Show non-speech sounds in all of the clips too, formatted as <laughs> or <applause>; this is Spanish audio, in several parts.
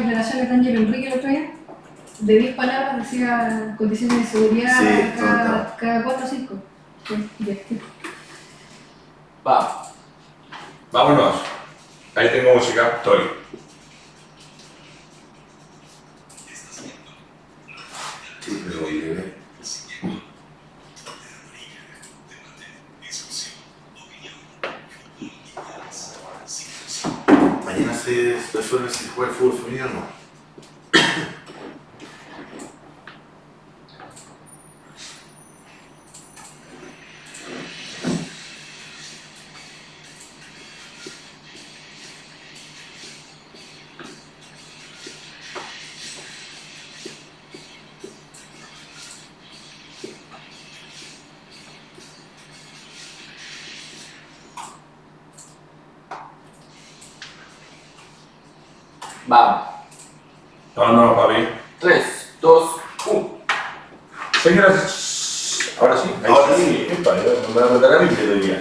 declaraciones de Ángel Enrique el otro día. De 10 palabras decía condiciones de seguridad Sí, cada, cada 4 o 5. Va. Vámonos. Ahí tengo música. Estoy. Sí, pero oye, Mañana se resuelve si juega el fútbol femenino no. Vámonos, papi. 3, 2, 1. Señoras, ahora sí, ahí Ahora sí, Epa, me va a matar a mí que.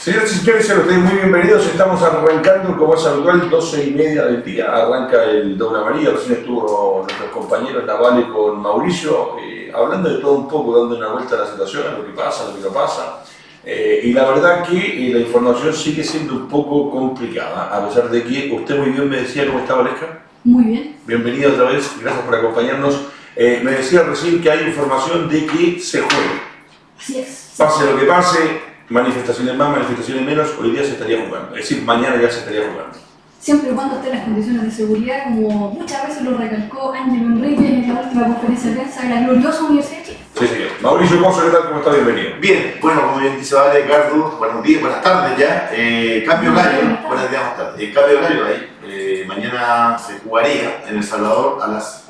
Señoras y señores, sean ustedes muy bienvenidos. Estamos arrancando, como es habitual, 12 y media del día. Arranca el Dona María. Recién estuvo nuestros compañeros Navale con Mauricio, eh, hablando de todo un poco, dando una vuelta a la situación, a lo que pasa, a lo que no pasa. Eh, y la verdad que eh, la información sigue siendo un poco complicada, a pesar de que usted muy bien me decía cómo estaba Valesca. Muy bien. Bienvenido otra vez, gracias por acompañarnos. Eh, me decía recién que hay información de que se juega. Así es. Pase lo que pase, manifestaciones más, manifestaciones menos, hoy día se estaría jugando. Es decir, mañana ya se estaría jugando. Siempre y cuando estén las condiciones de seguridad, como muchas veces lo recalcó Ángel Enrique en la última conferencia de prensa de la gloriosa Universidad de Chile. Sí, señor. Mauricio Pozo, ¿qué tal? ¿Cómo está? Bienvenido. Bien, bueno, como bien dice Vale, Ricardo, buenos días, buenas tardes ya. Eh, cambio horario, buenos días, buenas tardes. Eh, cambio horario ahí. Mañana se jugaría en El Salvador a las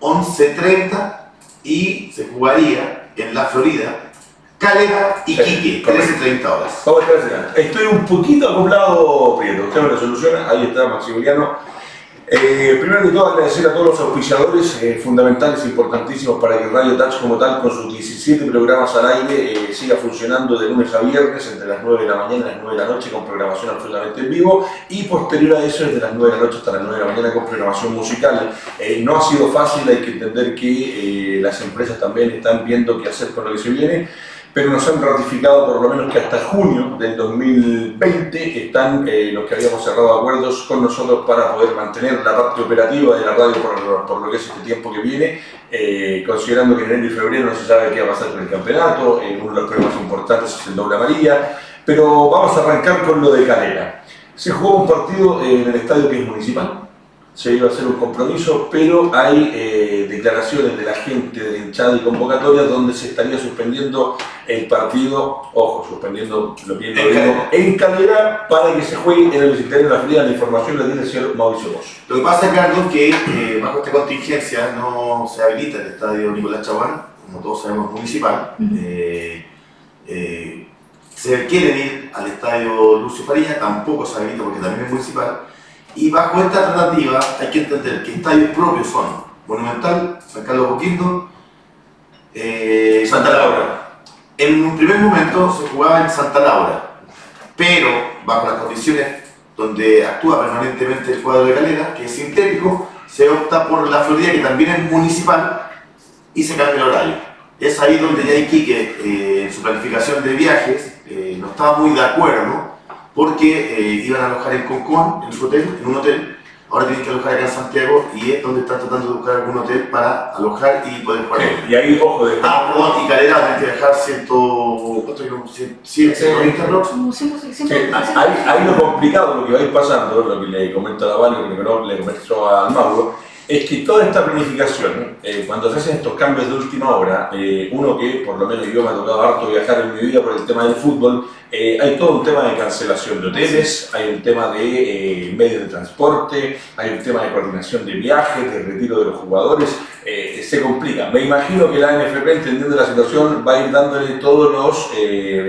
11.30 y se jugaría en la Florida, Calera y Quique, correcto. 13.30 horas. Vamos a esperar, Estoy un poquito acoplado, Prieto. Usted me lo soluciona. Ahí está Maximiliano. Eh, primero que todo, agradecer a todos los auspiciadores eh, fundamentales, importantísimos para que Radio Touch como tal, con sus 17 programas al aire, eh, siga funcionando de lunes a viernes, entre las 9 de la mañana y las 9 de la noche, con programación absolutamente en vivo, y posterior a eso, desde las 9 de la noche hasta las 9 de la mañana, con programación musical. Eh, no ha sido fácil, hay que entender que las empresas también están viendo qué hacer con lo que se viene pero nos han ratificado por lo menos que hasta junio del 2020 están eh, los que habíamos cerrado acuerdos con nosotros para poder mantener la parte operativa de la radio por, por lo que es este tiempo que viene, eh, considerando que en enero y febrero no se sabe qué va a pasar con el campeonato, eh, uno de los problemas importantes es el doble amarilla, pero vamos a arrancar con lo de Calera. Se jugó un partido eh, en el estadio que es municipal, se iba a hacer un compromiso, pero hay eh, declaraciones de la gente de hinchada y convocatorias donde se estaría suspendiendo el partido, ojo, suspendiendo lo bien lo digo, en Calera para que se juegue en el Ministerio de la Fría. La información la tiene el señor Mauricio Bosch. Lo que pasa, Ricardo, es que eh, bajo esta contingencia no se habilita el estadio Nicolás Chaguán, como todos sabemos, municipal. Eh, eh, se quieren ir al estadio Lucio Farilla, tampoco se habilita porque también es municipal. Y bajo esta tratativa hay que entender que estadios propios son Monumental, San Carlos Boquindo, eh, Santa Laura. En un primer momento se jugaba en Santa Laura, pero bajo las condiciones donde actúa permanentemente el cuadro de calera, que es sintético, se opta por la Florida, que también es municipal, y se cambia el horario. Es ahí donde ya Iquique, eh, en su planificación de viajes, eh, no estaba muy de acuerdo, porque eh, iban a alojar en Concón, en su hotel, en un hotel, ahora tienen que alojar acá en Santiago, y es donde están tratando de buscar algún hotel para alojar y poder jugar. Y ahí, ojo, de Ah, perdón, y Calera tiene que dejar 100, ¿cuánto digo? 100, 100, 120 blocks. Como siempre, siempre, Sí, siempre- ahí, ahí lo complicado, lo que va a ir pasando, lo que le comento a la Vale, lo que no le comentó al Mauro, es que toda esta planificación, eh, cuando se hacen estos cambios de última hora, eh, uno que por lo menos yo me ha tocado harto viajar en mi vida por el tema del fútbol, eh, hay todo un tema de cancelación de hoteles, hay un tema de eh, medios de transporte, hay un tema de coordinación de viajes, de retiro de los jugadores, eh, se complica. Me imagino que la NFP, entendiendo la situación, va a ir dándole todos los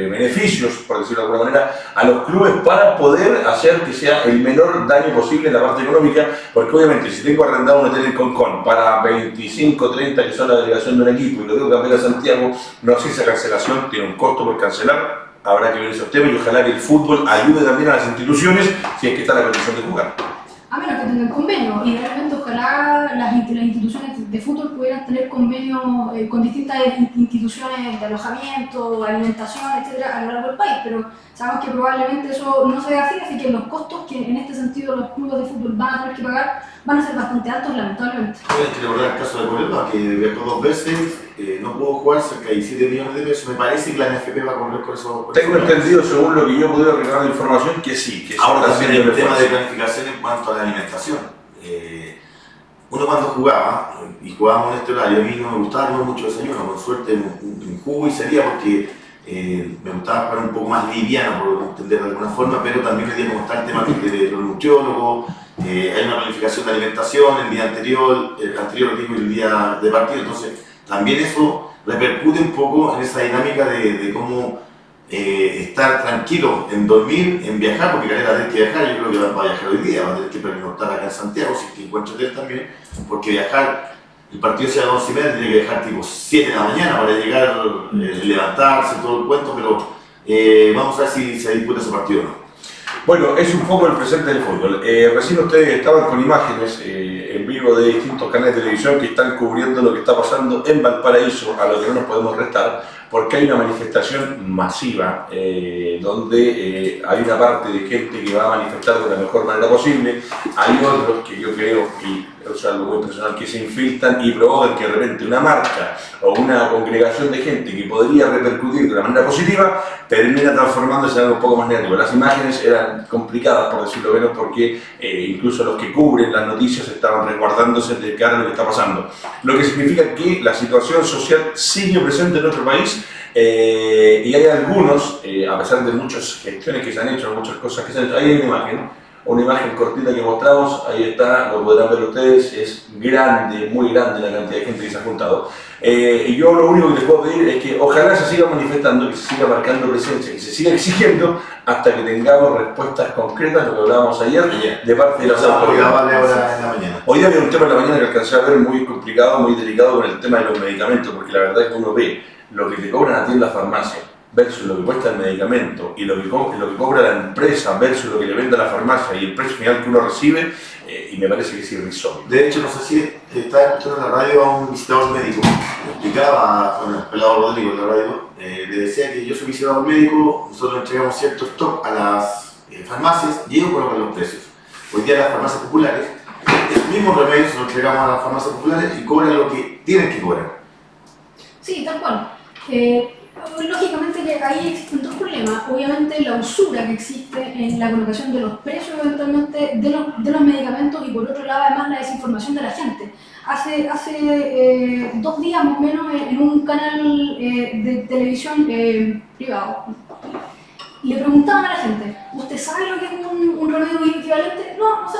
beneficios, por decirlo de alguna manera, a los clubes para poder hacer que sea el menor daño posible en la parte económica, porque obviamente si tengo arrendado un hotel en Concón para 25, 30 que son la delegación de un equipo y lo tengo que cambiar a Santiago, no sé si esa cancelación tiene un costo por cancelar, habrá que ver esos temas y ojalá que el fútbol ayude también a las instituciones si es que está la condición de jugar. A menos que tengan convenio. Idealmente, ojalá las, las instituciones de fútbol pudieran tener convenios eh, con distintas in- instituciones de alojamiento, alimentación, etcétera, a lo largo del país. Pero sabemos que probablemente eso no se ve así, así que los costos que en este sentido los clubes de fútbol van a tener que pagar van a ser bastante altos, lamentablemente. Tienes que recordar el caso de Cobreloa, que viajó dos veces, eh, no pudo jugar cerca de 17 millones de pesos. Me parece que la NFP va a correr con eso. con Tengo entendido, según lo que yo he podido recabar de información, que sí, que sí Ahora también hay un tema de planificación en cuanto a la alimentación. Eh, uno cuando jugaba, y jugábamos en este horario, a mí no me gustaba tomar mucho desayuno, con suerte un, jugo y sería porque eh, me gustaba jugar un poco más liviano, por entender de alguna forma, pero también hoy día como está el tema de los nutriólogos, eh, hay una planificación de alimentación el día anterior, el anterior digo, el día de partido, entonces también eso repercute un poco en esa dinámica de cómo eh, estar tranquilo en dormir, en viajar, porque Calera tiene que viajar, yo creo que va a viajar hoy día, va a tener que pernoctar acá en Santiago, si es que encuentra hotel también, porque viajar, el partido sea a las 11 y media, tiene que viajar tipo 7 de la mañana para llegar, eh, levantarse, todo el cuento, pero eh, vamos a ver si se disputa ese partido o no. Bueno, es un poco el presente del fútbol. Eh, recién ustedes estaban con imágenes eh, en vivo de distintos canales de televisión que están cubriendo lo que está pasando en Valparaíso, a lo que no nos podemos restar, porque hay una manifestación masiva eh, donde eh, hay una parte de gente que va a manifestar de la mejor manera posible, hay otros que yo creo, y es algo muy personal, que se infiltran y provocan que de repente una marcha o una congregación de gente que podría repercutir de una manera positiva termina transformándose en algo un poco más negativo. Las imágenes eran complicadas, por decirlo menos, porque eh, incluso los que cubren las noticias estaban resguardándose de cara a lo que está pasando. Lo que significa que la situación social sigue presente en nuestro país eh, y hay algunos, eh, a pesar de muchas gestiones que se han hecho, muchas cosas que se han hecho, ahí hay una imagen, una imagen cortita que mostramos, ahí está, lo podrán ver ustedes, es grande, muy grande la cantidad de gente que se ha juntado. Eh, y yo lo único que les puedo pedir es que ojalá se siga manifestando, que se siga marcando presencia, que se siga <laughs> exigiendo hasta que tengamos respuestas concretas, lo que hablábamos ayer, de parte de las autoridades. vale ahora en la mañana. Hoy día había un tema en la mañana que alcancé a ver muy complicado, muy delicado con el tema de los medicamentos, porque la verdad es que uno ve lo que te cobran a ti en la farmacia versus lo que cuesta el medicamento y lo que, co- lo que cobra la empresa versus lo que le vende a la farmacia y el precio final que uno recibe, eh, y me parece que es irrisorio. De hecho, no sé si estaba escuchando en la radio a un visitador médico. Le explicaba, bueno, el pelado Rodrigo en la radio, eh, le decía que yo soy visitador médico, nosotros entregamos cierto stock a las eh, farmacias y ellos colocan los precios. Hoy día las farmacias populares, el mismo remedio se lo entregamos a las farmacias populares y cobran lo que tienen que cobrar. Sí, tal cual. Eh, lógicamente que ahí existen dos problemas. Obviamente la usura que existe en la colocación de los precios eventualmente de los, de los medicamentos y por otro lado además la desinformación de la gente. Hace, hace eh, dos días más o menos en en un canal eh, de televisión eh, privado le preguntaban a la gente, ¿usted sabe lo que es un, remedio equivalente? No, no sé.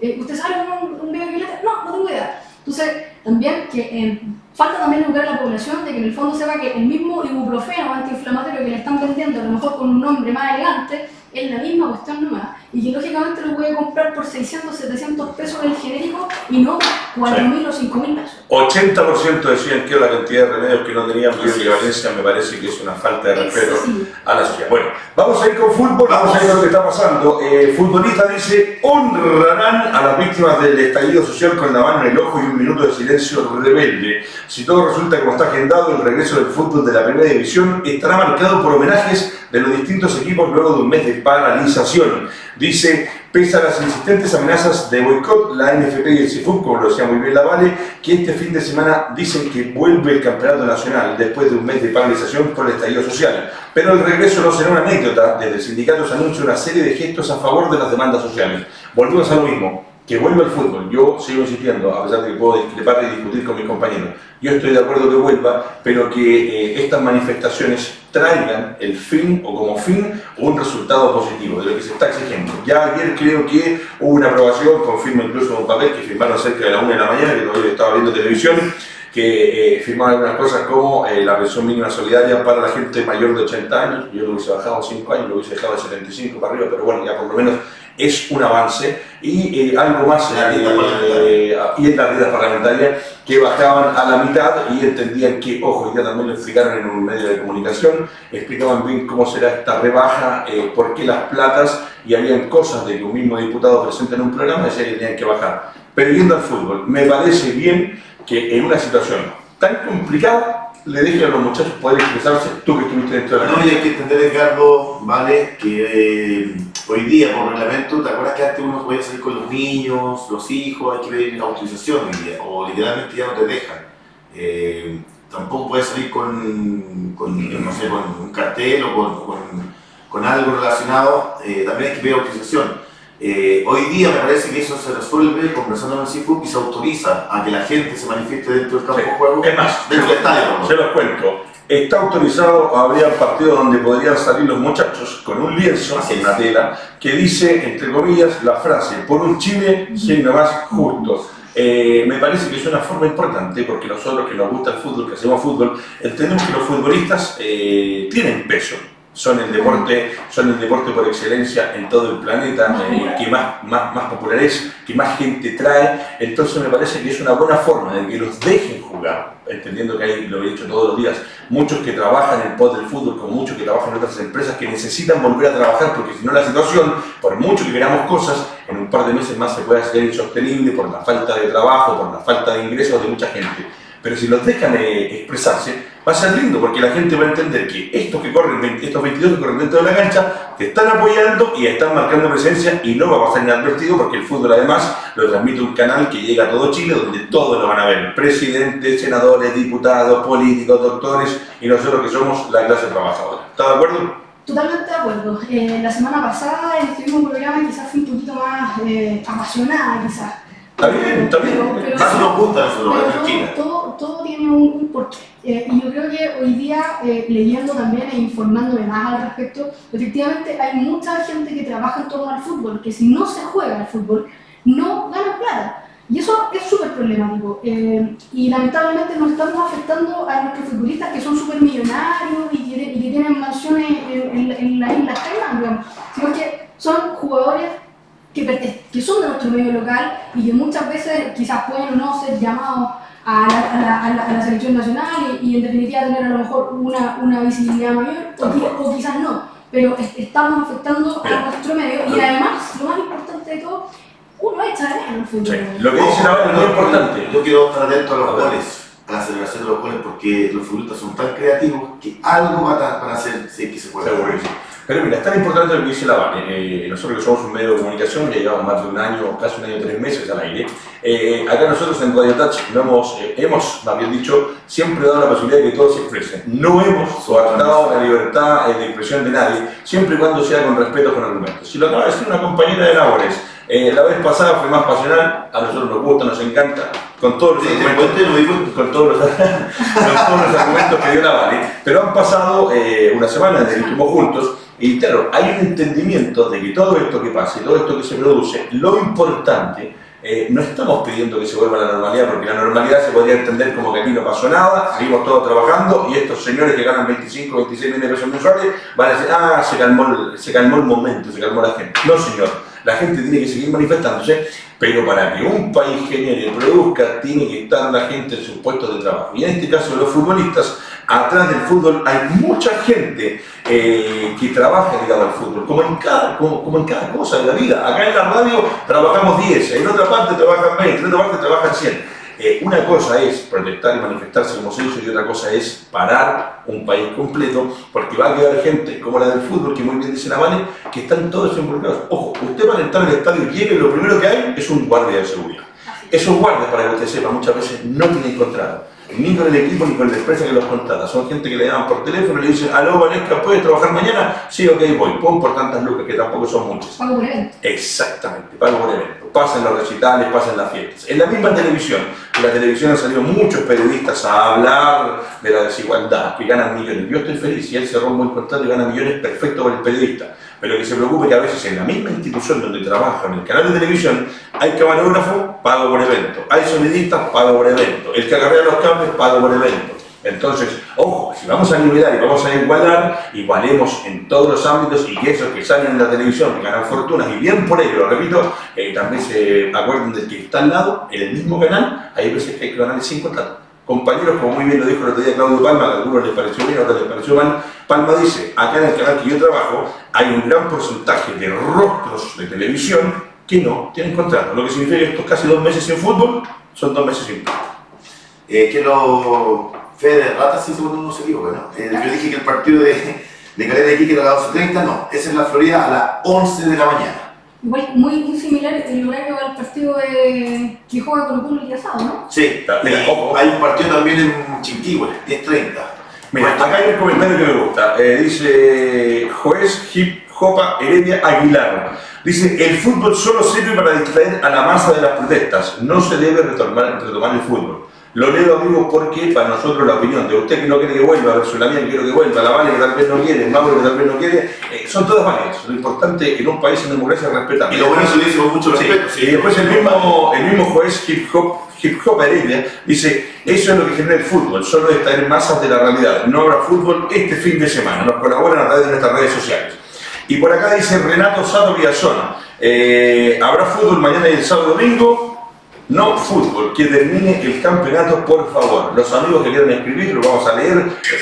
Eh, ¿Usted sabe lo que es un, un remedio equivalente? No, no tengo idea. Entonces, también que eh, falta también educar a la población de que en el fondo sepa que el mismo ibuprofeno antiinflamatorio que le están vendiendo, a lo mejor con un nombre más elegante, es la misma cuestión nomás. Y que lógicamente lo puede comprar por 600, 700 pesos el genérico y no 4.000 o 5.000 pesos. 80% decían que la cantidad de remedios que no tenían bioequivalencia me parece que es una falta de respeto a la sociedad. Bueno, vamos a ir con fútbol, vamos a ir con lo que está pasando. Eh, futbolista dice, honrarán a las víctimas del estallido social con la mano en el ojo y un minuto de silencio rebelde. Si todo resulta como está agendado, el regreso del fútbol de la primera división estará marcado por homenajes de los distintos equipos luego de un mes de paralización. Dice, pese a las insistentes amenazas de boicot, la NFP y el CIFUC, como lo decía muy bien la Vale, que este fin de semana dicen que vuelve el campeonato nacional después de un mes de paralización por el estallido social. Pero el regreso no será una anécdota, desde el sindicato se anuncia una serie de gestos a favor de las demandas sociales. Volvemos a lo mismo, que vuelva el fútbol. Yo sigo insistiendo, a pesar de que puedo discrepar y discutir con mis compañeros. Yo estoy de acuerdo que vuelva, pero que eh, estas manifestaciones traigan el fin o como fin un resultado positivo de lo que se está exigiendo. Ya ayer creo que hubo una aprobación, confirmo incluso un papel que firmaron cerca de la una de la mañana, que todavía estaba viendo televisión, que eh, firmaron algunas cosas como eh, la pensión mínima solidaria para la gente mayor de 80 años, yo lo hubiese bajado 5 años, lo hubiese dejado de 75 para arriba, pero bueno, ya por lo menos es un avance. Y eh, algo más La eh, dieta y en las vidas parlamentarias que bajaban a la mitad y entendían que, ojo, ya también lo explicaron en un medio de comunicación, explicaban bien cómo será esta rebaja, eh, por qué las platas y habían cosas de que un mismo diputado presente en un programa decía que tenían que bajar. Pero yendo al fútbol, me parece bien que en una situación tan complicada le deje a los muchachos poder expresarse, tú que estuviste dentro de la No, y hay que entender, Edgardo, vale, que eh, hoy día por reglamento, ¿te acuerdas que antes uno podía salir con los niños, los hijos, hay que pedir autorización hoy día, o literalmente ya no te dejan? Eh, tampoco puedes salir con, con, no sé, con un cartel o con, con, con algo relacionado, eh, también hay que pedir autorización. Eh, hoy día me parece que eso se resuelve conversando en el CIFUC y se autoriza a que la gente se manifieste dentro del campo de juego, Es más, dentro del estadio. Se los cuento. Está autorizado, habría partidos donde podrían salir los muchachos con un lienzo, en una tela, que dice, entre comillas, la frase, por un Chile, signo más justo. Eh, me parece que es una forma importante porque nosotros que nos gusta el fútbol, que hacemos fútbol, entendemos que los futbolistas eh, tienen peso. Son el deporte, son el deporte por excelencia en todo el planeta, eh, que más, más, más popular es, que más gente trae. Entonces me parece que es una buena forma de que los dejen jugar, entendiendo que hay, lo he dicho todos los días, muchos que trabajan en pos del fútbol, como muchos que trabajan en otras empresas que necesitan volver a trabajar, porque si no la situación, por mucho que queramos cosas, en un par de meses más se puede hacer insostenible por la falta de trabajo, por la falta de ingresos de mucha gente. Pero si los dejan eh, expresarse, va a ser lindo porque la gente va a entender que estos que corren, estos 22 que corren dentro de la cancha, te están apoyando y están marcando presencia y no va a pasar inadvertido porque el fútbol además lo transmite un canal que llega a todo Chile donde todos lo van a ver, presidentes, senadores, diputados, políticos, doctores y nosotros que somos la clase trabajadora. ¿Está de acuerdo? Totalmente de acuerdo. Eh, la semana pasada estuvimos en un programa quizás fue un poquito más eh, apasionada, quizás. Está bien, está bien. Pero- pero- Más nos gusta nosotros, pero tranquila. todo, todo, tiene un, un porqué. Eh, y yo creo que hoy día, eh, leyendo también e informándome más al respecto, efectivamente hay mucha gente que trabaja en torno al fútbol, que si no se juega al fútbol, no ganan plata. Y eso es súper problemático. Eh, y lamentablemente nos estamos afectando a nuestros futbolistas que son súper millonarios y que, y que tienen mansiones en, en, en la isla Caimán, digamos. Sino que son jugadores que, que son de nuestro medio local y que muchas veces quizás pueden o no ser llamados a la, a la- a la- a la selección nacional y, y en definitiva tener a lo mejor una, una visibilidad mayor o, o quizás no. Pero es- estamos afectando a nuestro medio y además, lo más importante de todo, uno echa de menos el. Sí. Lo que dicen ahora es muy importante. Yo quiero estar atento a los goles, a la celebración de los goles, porque los futbolistas son tan creativos que algo van a, hacer si es que se puede. Seguro. Pero mira, es tan importante lo que dice la Vane. Eh, nosotros que somos un medio de comunicación, ya llevamos más de un año, casi un año y tres meses al aire. Eh, acá nosotros en Radio Touch no hemos, eh, hemos, más bien dicho, siempre dado la posibilidad de que todos se expresen. No hemos coartado la libertad eh, de expresión de nadie, siempre y cuando sea con respeto, con argumentos. Si lo acaba de decir una compañera de labores, eh, la vez pasada fue más pasional, a nosotros nos gusta, nos encanta, con todos los Sí, argumentos con todos los, <laughs> con todos los argumentos que dio la Vale, pero han pasado eh, una semana desde que estuvimos juntos y claro, hay un entendimiento de que todo esto que pasa y todo esto que se produce, lo importante, eh, no estamos pidiendo que se vuelva a la normalidad, porque la normalidad se podría entender como que aquí no pasó nada, seguimos todos trabajando y estos señores que ganan 25, 26 millones de pesos mensuales van a decir, ah, se calmó, se calmó el momento, se calmó la gente. No, señor, la gente tiene que seguir manifestándose, pero para que un país genere produzca, tiene que estar la gente en sus puestos de trabajo. Y en este caso, los futbolistas, atrás del fútbol hay mucha gente eh, que trabaja ligado al fútbol, como en, cada, como, como en cada cosa de la vida. Acá en la radio trabajamos 10, en otra parte trabajan 20, en otra parte trabajan 100. Eh, una cosa es protestar y manifestarse como se hizo y otra cosa es parar un país completo porque va a quedar gente como la del fútbol, que muy bien dice la Vane, que están todos involucrados. Ojo, usted va a entrar al estadio y llegue y lo primero que hay es un guardia de seguridad. Esos guardias, para que usted sepa, muchas veces no tienen contrato. Ni con el equipo ni con la empresa que los contrata. Son gente que le llaman por teléfono y le dicen, aló, Valesca, ¿puedes trabajar mañana? Sí, ok, voy. Pon por tantas lucas, que tampoco son muchas. Pago por evento. Exactamente, pago por evento. Pasan los recitales, pasan las fiestas. En la misma televisión, en la televisión han salido muchos periodistas a hablar de la desigualdad, que ganan millones. Yo estoy feliz, si él cerró un buen contrato y gana millones, perfecto para el periodista. Pero que se preocupe que a veces en la misma institución donde trabaja, en el canal de televisión, hay camarógrafo, pago por evento. Hay sonidistas, pago por evento. El que agarrea los cables, pago por evento. Entonces, ojo, si vamos a nivelar y vamos a igualar, igualemos en todos los ámbitos y que esos que salen en la televisión, que ganan fortunas, y bien por ello, lo repito, eh, también se acuerden del que está al lado, en el mismo canal, hay veces que hay que ganar sin contrato. Compañeros, como muy bien lo dijo el otro día Claudio Palma, a algunos les pareció bien, a otros les pareció mal, Palma dice, acá en el canal que yo trabajo, hay un gran porcentaje de rostros de televisión que no tienen contrato, lo que significa que estos casi dos meses sin fútbol son dos meses sin fútbol. Eh, que lo. Fede Rata, sí, seguro no se equivoca, ¿no? Eh, yo dije que el partido de, de Calera de Iquique era a las 12.30, no, esa es la Florida a las 11 de la mañana. Igual muy, muy similar el horario al partido de, que juega Colo Colo el día sábado, ¿no? Sí, Mira, y ojo. hay un partido también en Chinquihue, 10.30. Mira, acá hay un comentario que me gusta. Eh, dice juez Hip Jopa Heredia Aguilar. Dice, el fútbol solo sirve para distraer a la masa de las protestas. No se debe retomar, retomar el fútbol. Lo leo, amigos, porque para nosotros la opinión de usted que no quiere que vuelva, versus la mía que quiero que vuelva, la Vale que tal vez no quiere, Mauro que tal vez no quiere, eh, son todas válidas. Lo importante en un país en democracia es respetar. Y lo bueno dice con mucho Sí, respeto. sí. y después el mismo, el mismo juez hip hop, hip hop Heredia dice, eso es lo que genera el fútbol, solo extraer masas de la realidad. No habrá fútbol este fin de semana, nos colaboran a través de nuestras redes sociales. Y por acá dice Renato Sado Villazón, eh, ¿habrá fútbol mañana y el sábado domingo? No fútbol, que termine el campeonato, por favor. Los amigos que quieran escribir, lo vamos a leer.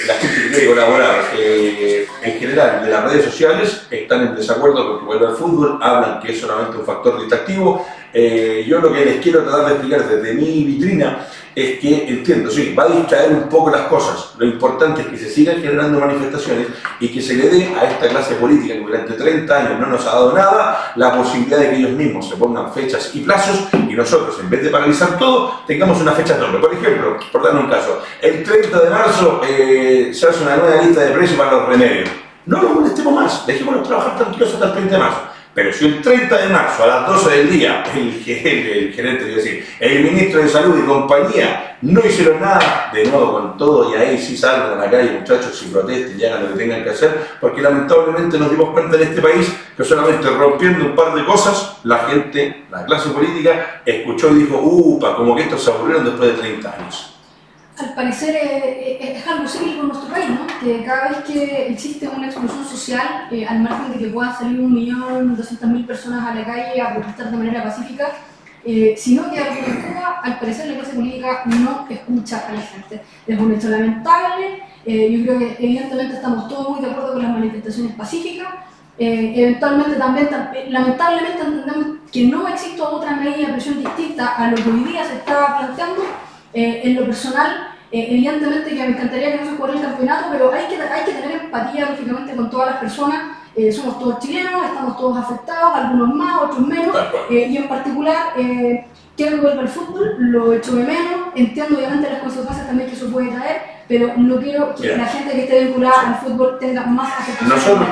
La gente que quiere colaborar, eh, en general, de las redes sociales, están en desacuerdo con que vuelva al fútbol, hablan que es solamente un factor distractivo. Eh, yo lo que les quiero tratar de explicar desde mi vitrina es que entiendo, sí, va a distraer un poco las cosas. Lo importante es que se sigan generando manifestaciones y que se le dé a esta clase política que durante 30 años no nos ha dado nada la posibilidad de que ellos mismos se pongan fechas y plazos y nosotros, en vez de paralizar todo, tengamos una fecha doble. Por ejemplo, por dar un caso, el 30 de marzo eh, se hace una nueva lista de precios para los remedios. No los molestemos más, dejémonos trabajar tranquilos hasta el 30 de marzo. Pero si el 30 de marzo a las 12 del día el, <laughs> ge- el gerente, el ministro de Salud y compañía no hicieron nada, de nuevo con todo, y ahí sí salgan a la calle muchachos y protesten y hagan lo que tengan que hacer, porque lamentablemente nos dimos cuenta en este país que solamente rompiendo un par de cosas, la gente, la clase política, escuchó y dijo, upa, como que estos se aburrieron después de 30 años. Al parecer eh, eh, es algo cíclico en nuestro país, ¿no? Que cada vez que existe una explosión social, eh, al margen de que puedan salir un millón, doscientas mil personas a la calle a protestar de manera pacífica, eh, si no queda algo en Cuba, al parecer la clase política no escucha a la gente. Es un hecho lamentable, eh, yo creo que evidentemente estamos todos muy de acuerdo con las manifestaciones pacíficas, eh, eventualmente también, tam- eh, lamentablemente entendemos que no existe otra medida de presión distinta a lo que hoy día se está planteando. Eh, en lo personal, eh, evidentemente que me encantaría que no se jugara el campeonato, pero hay que, hay que tener empatía, lógicamente, con todas las personas. Eh, somos todos chilenos, estamos todos afectados, algunos más, otros menos. Eh, y en particular, eh, quiero que vuelva el fútbol, lo echo de menos, entiendo obviamente las consecuencias también que eso puede traer, pero no quiero que la gente que esté vinculada al fútbol tenga más afectación Nosotros-.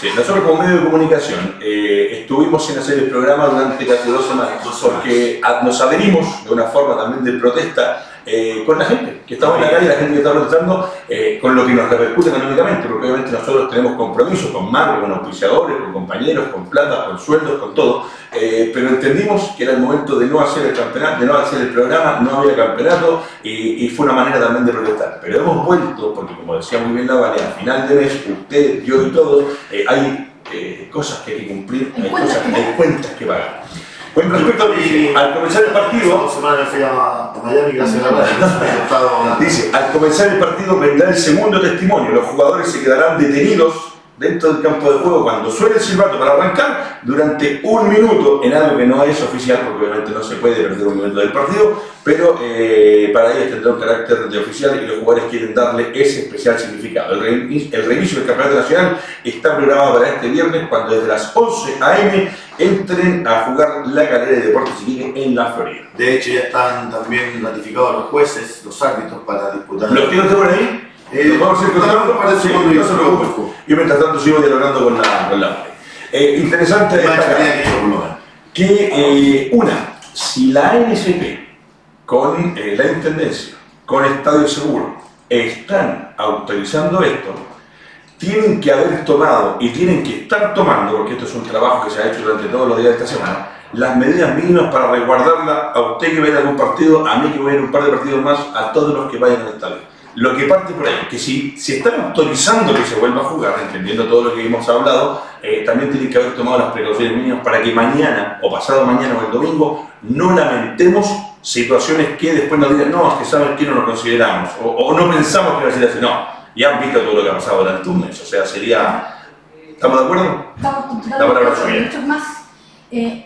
Sí, nosotros como medio de comunicación eh, estuvimos sin hacer el programa durante casi dos semanas, porque nos adherimos de una forma también de protesta eh, con la gente que estaba en la calle, la gente que está protestando, eh, con lo que nos repercute económicamente, porque obviamente nosotros tenemos compromisos con marcas, con auspiciadores, con compañeros, con plata, con sueldos, con todo, eh, pero entendimos que era el momento de no hacer el campeonato, de no hacer el programa, no había campeonato y, y fue una manera también de protestar. Pero hemos vuelto, porque como decía muy bien la Vale, a final de mes, usted, yo y todos, eh, hay eh, cosas que hay que cumplir, Hay cosas, hay cuentas que pagar. Con respecto Y- al comenzar el partido, fui a, Miami gracias a la Dice, al comenzar el partido vendrá el segundo testimonio. Los jugadores se quedarán detenidos dentro del campo de juego cuando suene el silbato para arrancar durante un minuto en algo que no es oficial, porque obviamente no se puede perder un minuto del partido, pero eh, para ellos tendrá un carácter de oficial y los jugadores quieren darle ese especial significado. El, reini- el reinicio del campeonato nacional está programado para este viernes cuando desde las 11 a.m. entren a jugar la calera de Deportes Iquique en la Florida. De hecho, ya están también ratificados los jueces, los árbitros para disputar. ¿Los usted por ahí? Eh, ¿Los vamos a ir contando? para el Sí, segundo y no el se segundo preocupe. grupo. Y mientras tanto sigo dialogando con la, con la. Eh, interesante destacar que yo, eh, una, si la ANFP con eh, la Intendencia, con Estadio Seguro, están autorizando esto, tienen que haber tomado y tienen que estar tomando, porque esto es un trabajo que se ha hecho durante todos los días de esta semana, las medidas mínimas para resguardarla a usted que va a ir a algún partido, a mí que voy a ir a un par de partidos más, a todos los que vayan al estadio. Lo que parte por ahí, que si, si están autorizando que se vuelva a jugar, entendiendo todo lo que hemos hablado, eh, también tienen que haber tomado las precauciones mínimas para que mañana o pasado mañana o el domingo no lamentemos situaciones que después nos digan, no, es que saben que no lo consideramos, o, o no pensamos que va a ser así, no, ya han visto todo lo que ha pasado durante un mes, o sea, sería... ¿Estamos de acuerdo? Estamos totalmente de es más. eh,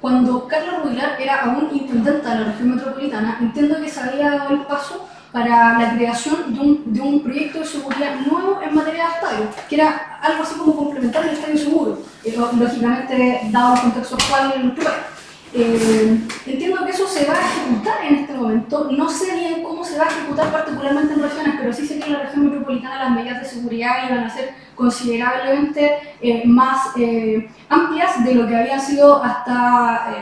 cuando Carlos Rubilar era aún intendente de la región metropolitana, entiendo que se había dado el paso para la creación de un, de un proyecto de seguridad nuevo en materia de estadio, que era algo así como complementar el estadio seguro, eh, lógicamente dado el contexto actual en nuestro país. Eh, entiendo que eso se va a ejecutar en este momento. No sé bien cómo se va a ejecutar particularmente en regiones, pero sí sé que en la región metropolitana las medidas de seguridad iban a ser considerablemente eh, más eh, amplias de lo que habían sido hasta,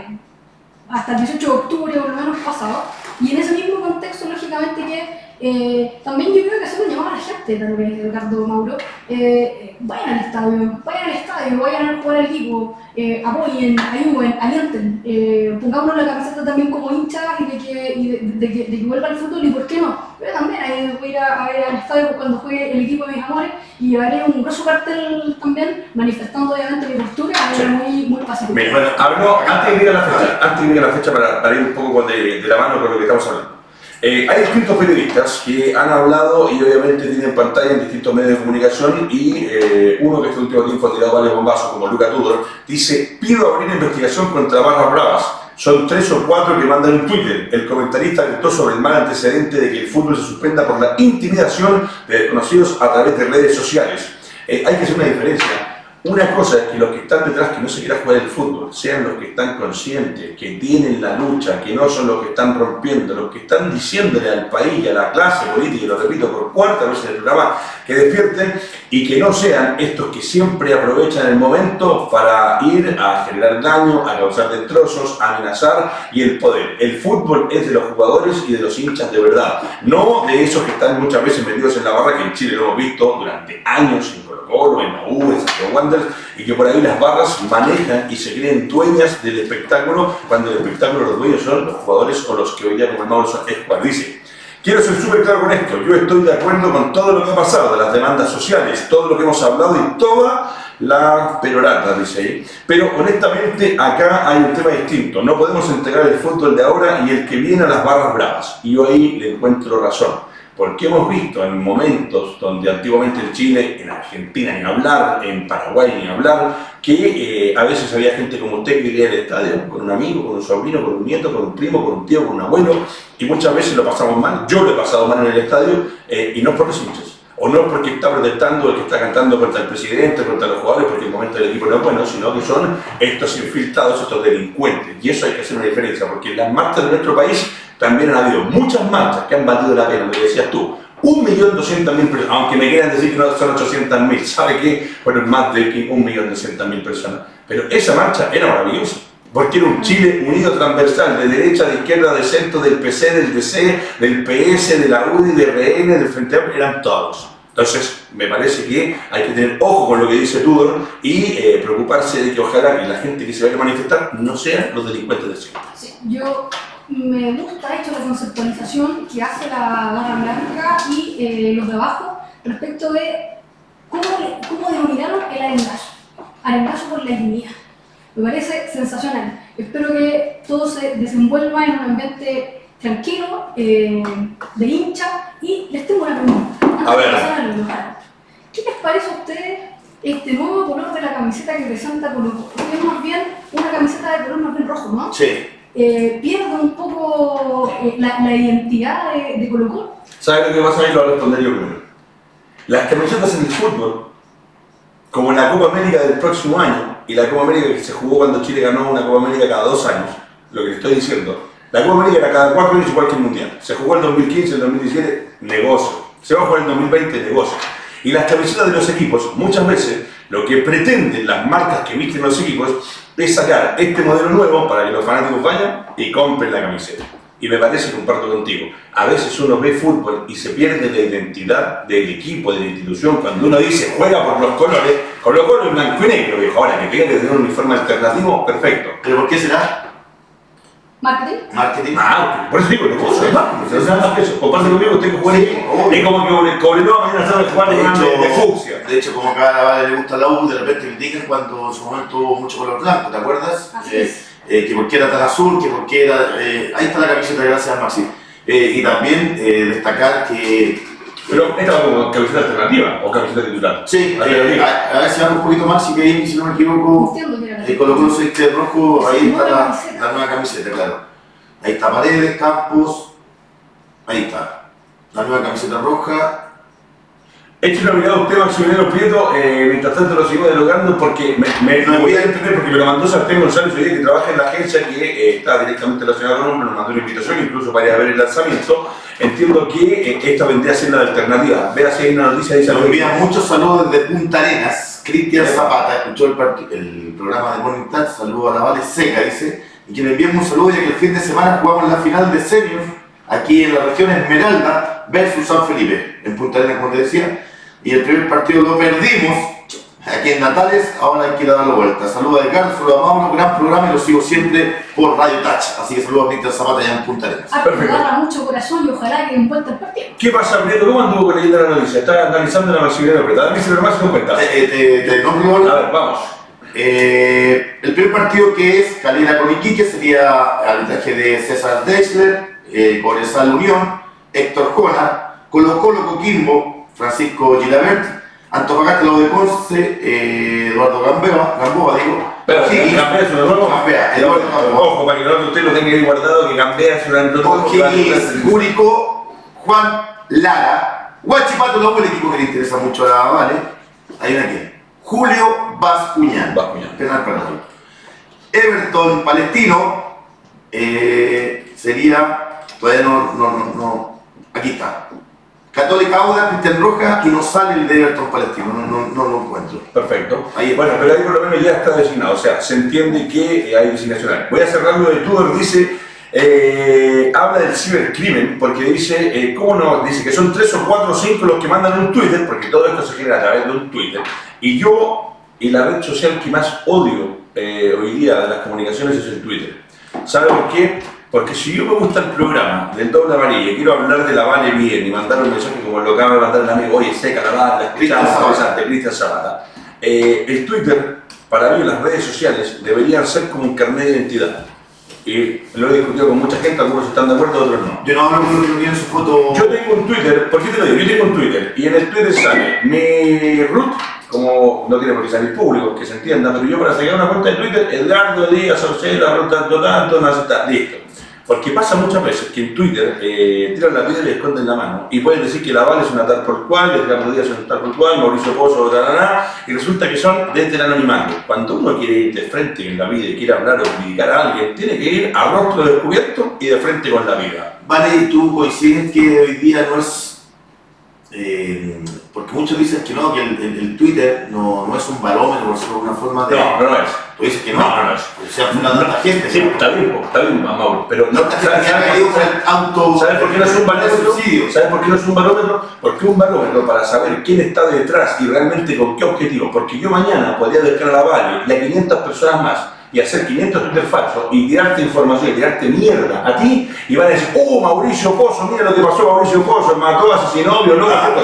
hasta el 18 de octubre, por lo menos pasado. Y en ese mismo contexto, lógicamente, que eh, también yo creo que hacer un llamado a la gente, vez, Ricardo Mauro, eh, vayan al estadio, vayan al estadio, vayan a jugar al equipo, eh, apoyen, ayuden, alienten, eh, pongámonos la camiseta también como hinchas y de que, y de, de que, de que vuelva el fútbol y por qué no. Pero también ahí voy a ir a, ver al estadio cuando juegue el equipo de mis amores y llevaré un grueso cartel también manifestando obviamente mi postura, Sí. muy, muy pacífico. Mira, bueno, habló, antes de ir a la fecha, antes de ir a la fecha para, para ir un poco de, de la mano con lo que estamos hablando. Eh, hay distintos periodistas que han hablado y obviamente tienen pantalla en distintos medios de comunicación y eh, uno que este último tiempo ha tirado varios bombazos, como Luca Tudor, dice, pido abrir investigación contra Barras Bravas. Son tres o cuatro que mandan en Twitter. El comentarista alertó sobre el mal antecedente de que el fútbol se suspenda por la intimidación de desconocidos a través de redes sociales. Eh, hay que hacer una diferencia. Una cosa es que los que están detrás que no se quiera jugar el fútbol sean los que están conscientes, que tienen la lucha, que no son los que están rompiendo, los que están diciéndole al país y a la clase política, y lo repito por cuarta vez en el programa, que despierten y que no sean estos que siempre aprovechan el momento para ir a generar daño, a causar destrozos, a amenazar y el poder. El fútbol es de los jugadores y de los hinchas de verdad, no de esos que están muchas veces metidos en la barra que en Chile lo hemos visto durante años en Colo Colo, en la U, en Santiago Wanderers, y que por ahí las barras manejan y se creen dueñas del espectáculo cuando el espectáculo los dueños son los jugadores o los que hoy día Mauro Escobar dice. Quiero ser súper claro con esto, yo estoy de acuerdo con todo lo que ha pasado, de las demandas sociales, todo lo que hemos hablado y toda la perorata, dice ahí. Pero honestamente acá hay un tema distinto, no podemos entregar el fútbol de ahora y el que viene a las barras bravas. Y yo ahí le encuentro razón. Porque hemos visto en momentos donde antiguamente en Chile, en Argentina ni hablar, en Paraguay ni hablar, que eh, a veces había gente como usted que quería ir al estadio con un amigo, con un sobrino, con un nieto, con un primo, con un tío, con un abuelo, y muchas veces lo pasamos mal. Yo lo he pasado mal en el estadio eh, y no por los hinchas. O no porque está protestando el que está cantando contra el presidente, contra los jugadores, porque el momento del equipo no es bueno, sino que son estos infiltrados, estos delincuentes. Y eso hay que hacer una diferencia, porque las marchas de nuestro país también han habido muchas marchas que han valido la pena, lo que decías tú. Un millón doscientas mil personas, aunque me quieran decir que no son 800 mil, ¿sabe qué? Fueron más de un millón doscientas mil personas. Pero esa marcha era maravillosa, porque era un Chile unido transversal, de derecha, de izquierda, de centro, del PC, del DC, del PS, de la UDI, de RN, del Frente Amplio, eran todos. Entonces, me parece que hay que tener ojo con lo que dice Tudor y eh, preocuparse de que ojalá que la gente que se vaya a manifestar no sean los delincuentes de siempre. Sí, yo me gusta de hecho la conceptualización que hace la barra blanca y eh, los de abajo respecto de cómo, cómo denominaron el arengazo. Arengazo por la dignidad. Me parece sensacional. Espero que todo se desenvuelva en un ambiente tranquilo, eh, de hincha. Y les tengo una pregunta. Antes A de ver. lugar. ¿Qué les parece a ustedes este nuevo color de la camiseta que presenta Colo es más bien una camiseta de color más bien rojo, ¿no? Sí. Eh, pierde un poco eh, la, la identidad de, de Colo. ¿Sabes lo que pasa ahí? Lo voy responder yo primero. Las camisetas en el fútbol, como la Copa América del próximo año, y la Copa América que se jugó cuando Chile ganó una Copa América cada dos años, lo que estoy diciendo, la Copa América era cada cuatro años igual que el Mundial. Se jugó en 2015, en 2017, negocio. Se va a jugar en 2020, negocio. Y las camisetas de los equipos, muchas veces, lo que pretenden las marcas que visten los equipos es sacar este modelo nuevo para que los fanáticos vayan y compren la camiseta. Y me parece, comparto contigo, a veces uno ve fútbol y se pierde la identidad del equipo, de la institución, cuando uno dice juega por los colores, con los colores blanco y negro, viejo, ahora que que tener un uniforme alternativo, perfecto. ¿Pero por qué será? Marketing. marketing. Ah, por eso digo, negocio, es marketing. O sea, más que eso. Comparte conmigo, tengo que jugar obvio. Es como que Cobre- Cobreloa mañana jugando De con de, de hecho, fucsia. de hecho, como que a la Vale le gusta la U, de repente critican cuando en su momento hubo mucho color blanco, ¿te acuerdas? Así Eh, es. eh, que por qué era tan azul, que por qué era... eh, ahí está la camiseta, gracias a Maxi. Eh, y también eh, destacar que... Pero esta va como camiseta alternativa o camiseta titular. Sí, eh, a, a ver si vamos un poquito más, si que ahí, si no me equivoco, Entiendo, mira. eh, colocó el este rojo, ahí está la, la nueva camiseta, claro. Ahí está Paredes, Campos, ahí está. La nueva camiseta roja, Mirada a usted, Maximiliano Prieto, eh, mientras tanto lo sigo dialogando porque me, me, me voy a entender porque me lo mandó Sartén González hoy día, que trabaja en la agencia que eh, está directamente relacionada con Roma, nos mandó una invitación incluso para ir a ver el lanzamiento. Entiendo que eh, esta vendría a ser la alternativa. Vea si hay una noticia esa nos envían muchos saludos desde Punta Arenas. Cristian Zapata escuchó el, el programa de Morning Touch. Saludos a la Vale Seca, dice. Y que le un saludo ya que el fin de semana jugamos la final de seniors aquí en la región Esmeralda versus San Felipe, en Punta Arenas, como te decía. Y el primer partido lo perdimos aquí en Natales. Ahora hay que ir a darle vuelta. Saludos a Edgar, saludos a Mauro, gran programa y lo sigo siempre por Radio Touch. Así que saludos a Cristian Zapata allá en Punta Arenas. Ah, Perfecto. agarra mucho corazón y ojalá que vuelta el partido. ¿Qué pasa, Prieto? ¿Cómo anduvo con leyendo la noticia? Está analizando la Maximiliano Prieto. Dame si más cuenta. Te, te, te nombro. A ver, vamos. Eh, el primer partido que es Calera con Iquique sería arbitraje de César Dexler, eh, Cobresal Unión, Héctor Jona, Colo Colo Coquimbo, Francisco Gilabert, Antofagasta Lo de Ponce, eh, Eduardo Gamboa, Gamboa digo, Pero, O'Higgins, Gambea es. Gambea, Eduardo Gamboa, Ojo, para que no usted lo tenga ahí guardado, que Gambea es nueva. O'Higgins, Gúrico, Juan Lara, Huachipato, no fue el equipo que le interesa mucho a la Vale, hay una aquí, Julio Bascuñán. Bascuñán. Penal para gol. Everton Palestino eh, sería. Todavía no, no, no, no- Aquí está. Católica Auda, Cristian Roja y no sale el de Everton Palestino. No, no, no lo encuentro. Perfecto. Ahí. Bueno, pero ahí por lo menos ya está designado, o sea, se entiende que eh, hay designación. Voy a cerrar lo de Tudor, dice, eh, habla del cibercrimen, porque dice, eh, ¿cómo no? Dice que son tres o cuatro o cinco los que mandan un Twitter, porque todo esto se genera a través de un Twitter, y yo, y la red social que más odio eh, hoy día de las comunicaciones es el Twitter. ¿Sabe por qué? Porque si yo me gusta el programa del doble amarilla y quiero hablar de la Vale bien y mandar un mensaje como lo acaba de mandar el amigo, oye, seca la Cristian escuchamos, interesante, Cristian Zapata. Eh, el Twitter, para mí, las redes sociales deberían ser como un carnet de identidad. Y lo he discutido con mucha gente, algunos están de acuerdo, otros no. Yo no hablo con tiene su foto. Yo tengo un Twitter, ¿por qué te lo digo? Yo tengo un Twitter y en el Twitter sale mi root, como no tiene por qué salir público, que se entienda, pero yo para sacar una cuenta de Twitter, Edgardo Díaz, Orcela, root tanto, tanto, no está, listo. Porque pasa muchas veces que en Twitter eh, tiran la piedra y le esconden la mano. Y pueden decir que la Val es una tal por cual, Edgardo Díaz es un tal por cual, Mauricio Pozo, y resulta que son desde el anonimato. Cuando uno quiere ir de frente en la vida y quiere hablar o criticar a alguien, tiene que ir a rostro descubierto y de frente con la vida. Vale, y tú coincides que hoy día no es. Eh, porque muchos dicen que no, que el, el- el Twitter no, no es un barómetro, por decirlo de alguna forma de. No, no es. Tú dices que no. No, no es. O sea, fue una tanta gente. Sí, está bien, está bien, Mauro, pero no, Tanta gente ¿sabes, que ha caído por el auto. ¿Sabes por qué no es un barómetro? ¿Sabes por qué no es un barómetro? Porque un barómetro para saber quién está detrás y realmente con qué objetivo. Porque yo mañana podría dedicar a la Valle y a 500 personas más y hacer 500 Twitter falsos y tirarte información y tirarte mierda a ti y van a decir, oh, Mauricio Pozo, mira lo que pasó a Mauricio Pozo, mató, asesinó, violó, Ah.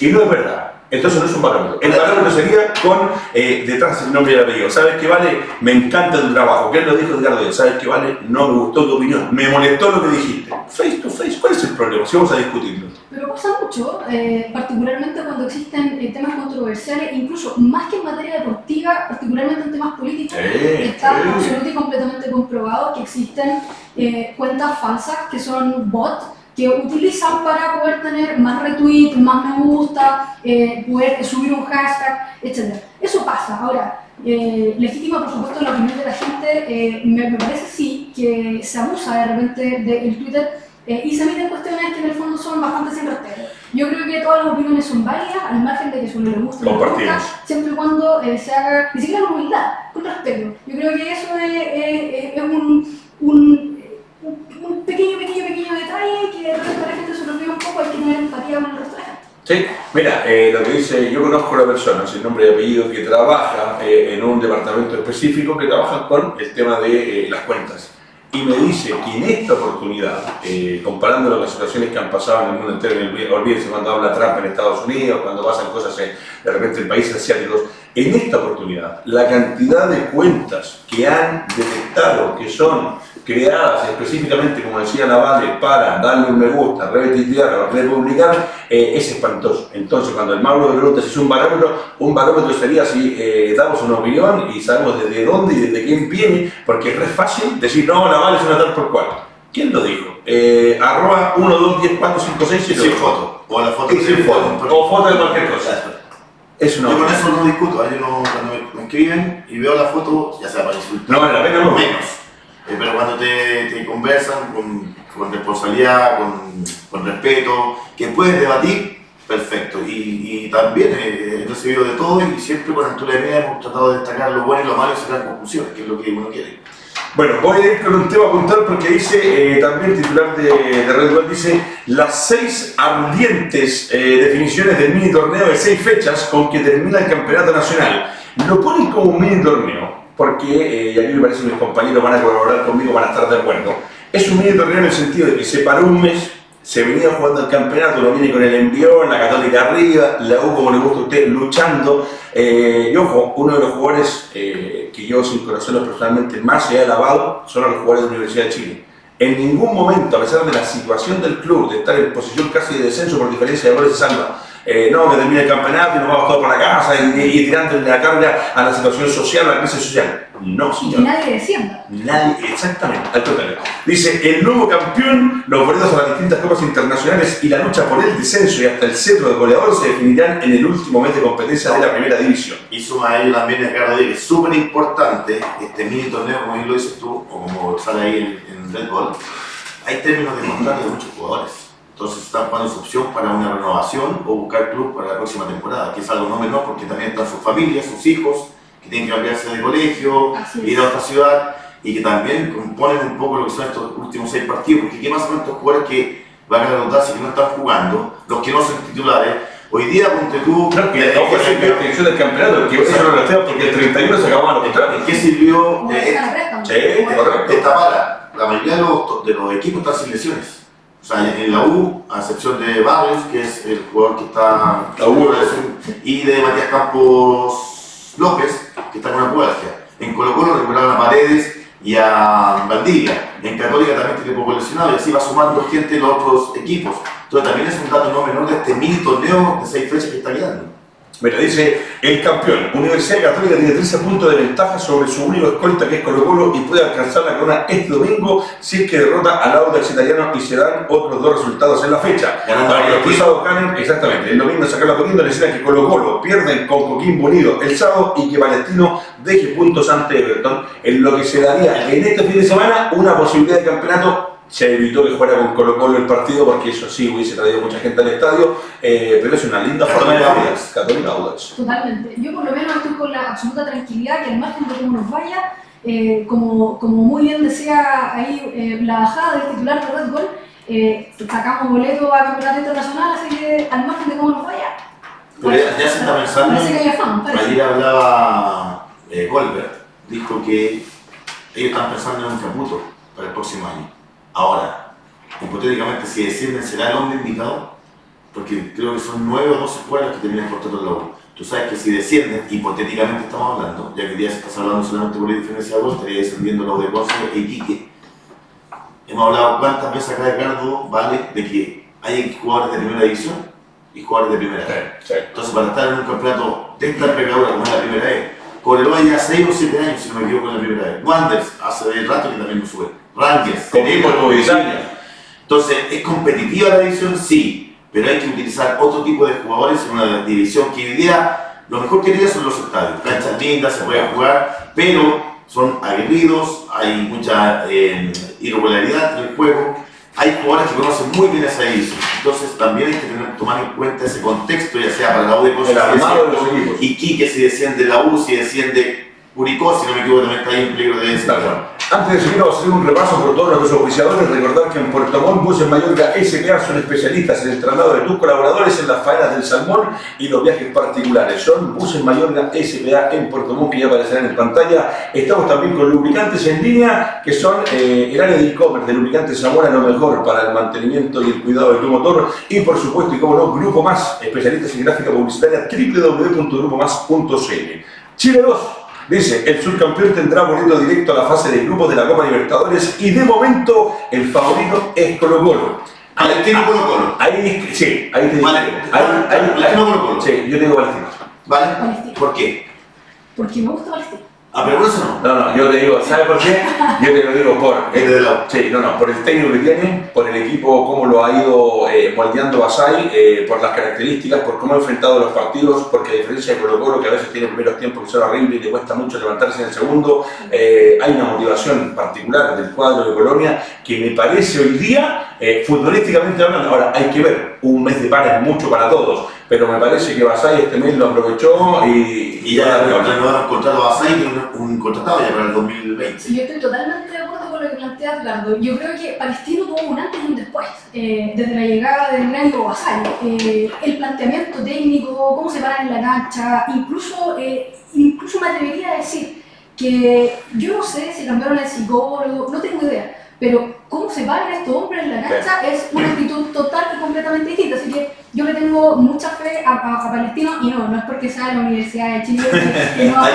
Y no es verdad. Entonces no es un barómetro. El barómetro sería con eh, detrás el nombre y el apellido. ¿Sabes qué vale? Me encanta tu trabajo. ¿Qué lo dijo Edgardo? ¿Sabes qué vale? No me gustó tu opinión. Me molestó lo que dijiste. Face to face, ¿cuál es el problema? Si vamos a discutirlo. Pero pasa mucho, eh, particularmente cuando existen eh, temas controversiales, incluso más que en materia deportiva, particularmente en temas políticos, está sí. absolutamente y completamente comprobado que existen eh, cuentas falsas que son bots que utilizan para poder tener más retweets, más me gusta, eh, poder subir un hashtag, etc. Eso pasa. Ahora, eh, legítima por supuesto la opinión de la gente, eh, me, me parece sí que se abusa de repente del Twitter eh, y se emiten cuestiones que en el fondo son bastante sin respeto. Yo creo que todas las opiniones son válidas, al margen de que si uno le gusta o no le Compartimos. gusta, siempre y cuando eh, se haga, ni siquiera con humildad, con respeto. Yo creo que eso es, es- es un, un, un- pequeño, pequeño, pequeño detalle que de repente la gente se lo olvida un poco, hay que tener empatía con el resto de la gente. Sí, mira, eh, lo que dice, yo conozco a una persona sin nombre y apellido que trabaja eh, en un departamento específico que trabaja con el tema de eh, las cuentas. y me dice que en esta oportunidad, eh, comparándolo con las situaciones que han pasado en el mundo entero, olví- olvídense cuando habla Trump en Estados Unidos, cuando pasan cosas en, de repente en países asiáticos, en esta oportunidad, la cantidad de cuentas que han detectado que son creadas específicamente, como decía para darle un me gusta, retuitear republicar, eh, es espantoso. Entonces, cuando el Mauro me pregunta si es un barómetro, un barómetro sería si eh, damos una opinión y sabemos desde dónde y desde quién viene, porque es re fácil decir, no, Naval es una tal por cual. ¿Quién lo dijo? Eh, arroba 1, 2, 10, 4, 5, 6, 7, Sin foto. O la foto Y sin foto. O foto de cualquier cosa. Es una Yo con eso no discuto, yo no, cuando me, me escriben y veo la foto, ya sea para insultar, No vale la pena, no. menos. Eh, pero cuando te, te conversan con, con responsabilidad, con, con respeto, que puedes debatir, perfecto. Y, y también he recibido de todo y siempre con altura de media hemos tratado de destacar lo bueno y lo malo y sacar conclusiones, que es lo que uno quiere. Bueno, voy a ir con un tema puntual porque dice, eh, también el titular de, de Red Bull dice, las seis ardientes eh, definiciones del mini torneo de seis fechas con que termina el campeonato nacional. Lo ponen como un mini torneo porque, eh, y aquí me parece que mis compañeros van a colaborar conmigo, van a estar de acuerdo. Es un mini torneo en el sentido de que se paró un mes, se venía jugando el campeonato, lo viene con el envión, la Católica arriba, la U, como le gusta a usted, luchando. Eh, y ojo, uno de los jugadores eh, que yo, sin conocerlos personalmente, más he alabado son los jugadores de la Universidad de Chile. En ningún momento, a pesar de la situación del club, de estar en posición casi de descenso por diferencia de goles de salva, eh, no, que termine el campeonato y nos vamos todos para casa y, y, y tirándole la carga a la situación social, a la crisis social. No, Y señor. nadie descienda. Nadie, exactamente, al contrario. Dice, el nuevo campeón, los boletos a las distintas copas internacionales y la lucha por el descenso y hasta el centro de goleador se definirán en el último mes de competencia de la primera división. Y suma a ello también Ricardo Díaz, que es súper importante este mini torneo, como bien lo dices tú, o como sale ahí en, en Red Bull, hay términos de contrato de muchos jugadores. Entonces están jugando su opción para una renovación o buscar club para la próxima temporada, que es algo no menor porque también están sus familias, sus hijos, que tienen que cambiarse de colegio, ir a otra ciudad y que también componen un poco lo que son estos últimos seis partidos, porque ¿qué pasa con estos jugadores que van a redundarse que no están jugando, los que no son titulares? Hoy día, ponte tú, Claro, que ¿en ojo, qué la del campeonato, que eso lo rasteo porque el 31 se acababan los contratos. ¿En qué sirvió eh, esta para? La mayoría de los, de los equipos están sin lesiones. O sea, en la U, a excepción de Barrios, que es el jugador que está. La U. Y de Matías Campos López, que está con una pubalgia. En Colo Colo recuperaron a Paredes y a Valdivia. En Católica también tiene poco lesionado y así va sumando gente en los otros equipos. Entonces también es un dato no menor de este mini torneo de seis fechas que está quedando. Mira, dice el campeón. Universidad Católica tiene 13 puntos de ventaja sobre su único escolta que es Colo Colo y puede alcanzar la corona este domingo si es que derrota al Audax italiano y se dan otros dos resultados en la fecha. Ganando Para que los cruzados ganen, exactamente, el domingo sacar la Coquimbo necesita que Colo Colo pierden con Coquimbo Unido el sábado y que Palestino deje puntos ante Everton, en lo que se daría en este fin de semana una posibilidad de campeonato. Se evitó que fuera con Colo Colo el partido porque eso sí hubiese traído mucha gente al estadio, eh, pero es una linda forma de ver. Católica Audax. Totalmente. Yo por lo menos estoy con la absoluta tranquilidad que al margen de cómo nos vaya, eh, como, como muy bien decía ahí eh, la bajada del titular de Red Bull, eh, sacamos boleto a campeonato internacional, así que al margen de cómo nos vaya, ya, ya se está pensando. parece que hay afán, parece. Ayer hablaba eh, Goldberg, dijo que ellos están pensando en un caputo para el próximo año. Ahora, hipotéticamente, si descienden, ¿será el hombre indicado? Porque creo que son nueve o doce jugadores que terminan por todo el lado. Tú sabes que si descienden, hipotéticamente estamos hablando, ya que hoy día se está hablando solamente por la diferencia de gol, estaría descendiendo los de Ponce e Iquique. Hemos hablado cuántas veces acá, Ricardo, vale, de que hay jugadores de primera división y jugadores de primera vez. Sí, sí. Entonces, para estar en un campeonato de esta envergadura como es la primera vez, Cobreloa ya 6 o 7 años, si no me equivoco, en la primera vez. Wanderers hace de rato que también no sube. Rangers, Coquimbo Tenerife, tuvo 10 años. Entonces, ¿es competitiva la división? Sí, pero hay que utilizar otro tipo de jugadores en una división que hoy día, lo mejor que tiene son los estadios. Canchas lindas, se puede jugar, pero son aguerridos, hay mucha eh, irregularidad en el juego. Hay jugadores que conocen muy bien esa división. Entonces, también hay que tener, tomar en cuenta ese contexto, ya sea para la U de. Iquique si desciende la U, si desciende Curicó, si no me equivoco, también está ahí en peligro de descenso. Antes de seguir, vamos a hacer un repaso por todos nuestros oficiadores. Recordar que en Puerto Montt, Buses Mayorga S.P.A. son especialistas en el traslado de tus colaboradores en las faenas del salmón y los viajes particulares. Son Buses Mayorga S.P.A. en Puerto Montt, que ya aparecerán en pantalla. Estamos también con lubricantes en línea, que son eh, el área de e-commerce de lubricantes Zamora, lo mejor para el mantenimiento y el cuidado de tu motor. Y por supuesto, y como no, Grupo Más, especialistas en gráfica publicitaria, www.grupomás.cl. Chile 2. Dice, el subcampeón tendrá boleto directo a la fase de grupos de la Copa Libertadores y de momento el favorito es Colo Colo. Palestino Colo Colo. Ahí, sí, ahí te digo. Vale, Ahí, ahí, Palestino Colo Colo. Sí, yo te digo Palestino. ¿Vale? Palestino. ¿Por qué? Porque me gusta Palestina. Por eso no. No, no, yo te digo, ¿sabes por qué? Yo te lo digo por. Lado. Sí, no, no, por el técnico que tiene, por el equipo, cómo lo ha ido eh, moldeando Basay, eh, por las características, por cómo ha enfrentado los partidos, porque a diferencia de Colo Colo, que a veces tiene primeros tiempos que son horribles y le cuesta mucho levantarse en el segundo, eh, hay una motivación particular del cuadro de Colonia que me parece hoy día, eh, futbolísticamente hablando, ahora hay que ver, un mes de par es mucho para todos, pero me parece que Basay este mes lo aprovechó y, Y ya renovaron contrato a Basay, que es un, un contratado ya para el 2020. Sí, yo estoy totalmente de acuerdo con lo que plantea Edgardo. Yo creo que Palestino tuvo un antes y un después, eh, desde la llegada del gran Basay. Eh, el planteamiento técnico, cómo se paran en la cancha, incluso, eh, incluso me atrevería a decir que yo no sé si cambiaron el psicólogo, no tengo idea, pero cómo se paran estos hombres en la cancha es una actitud total y completamente distinta. Así que yo le tengo mucha fe a, a- a Palestino y no, no es porque sea de la Universidad de Chile, <laughs> que, no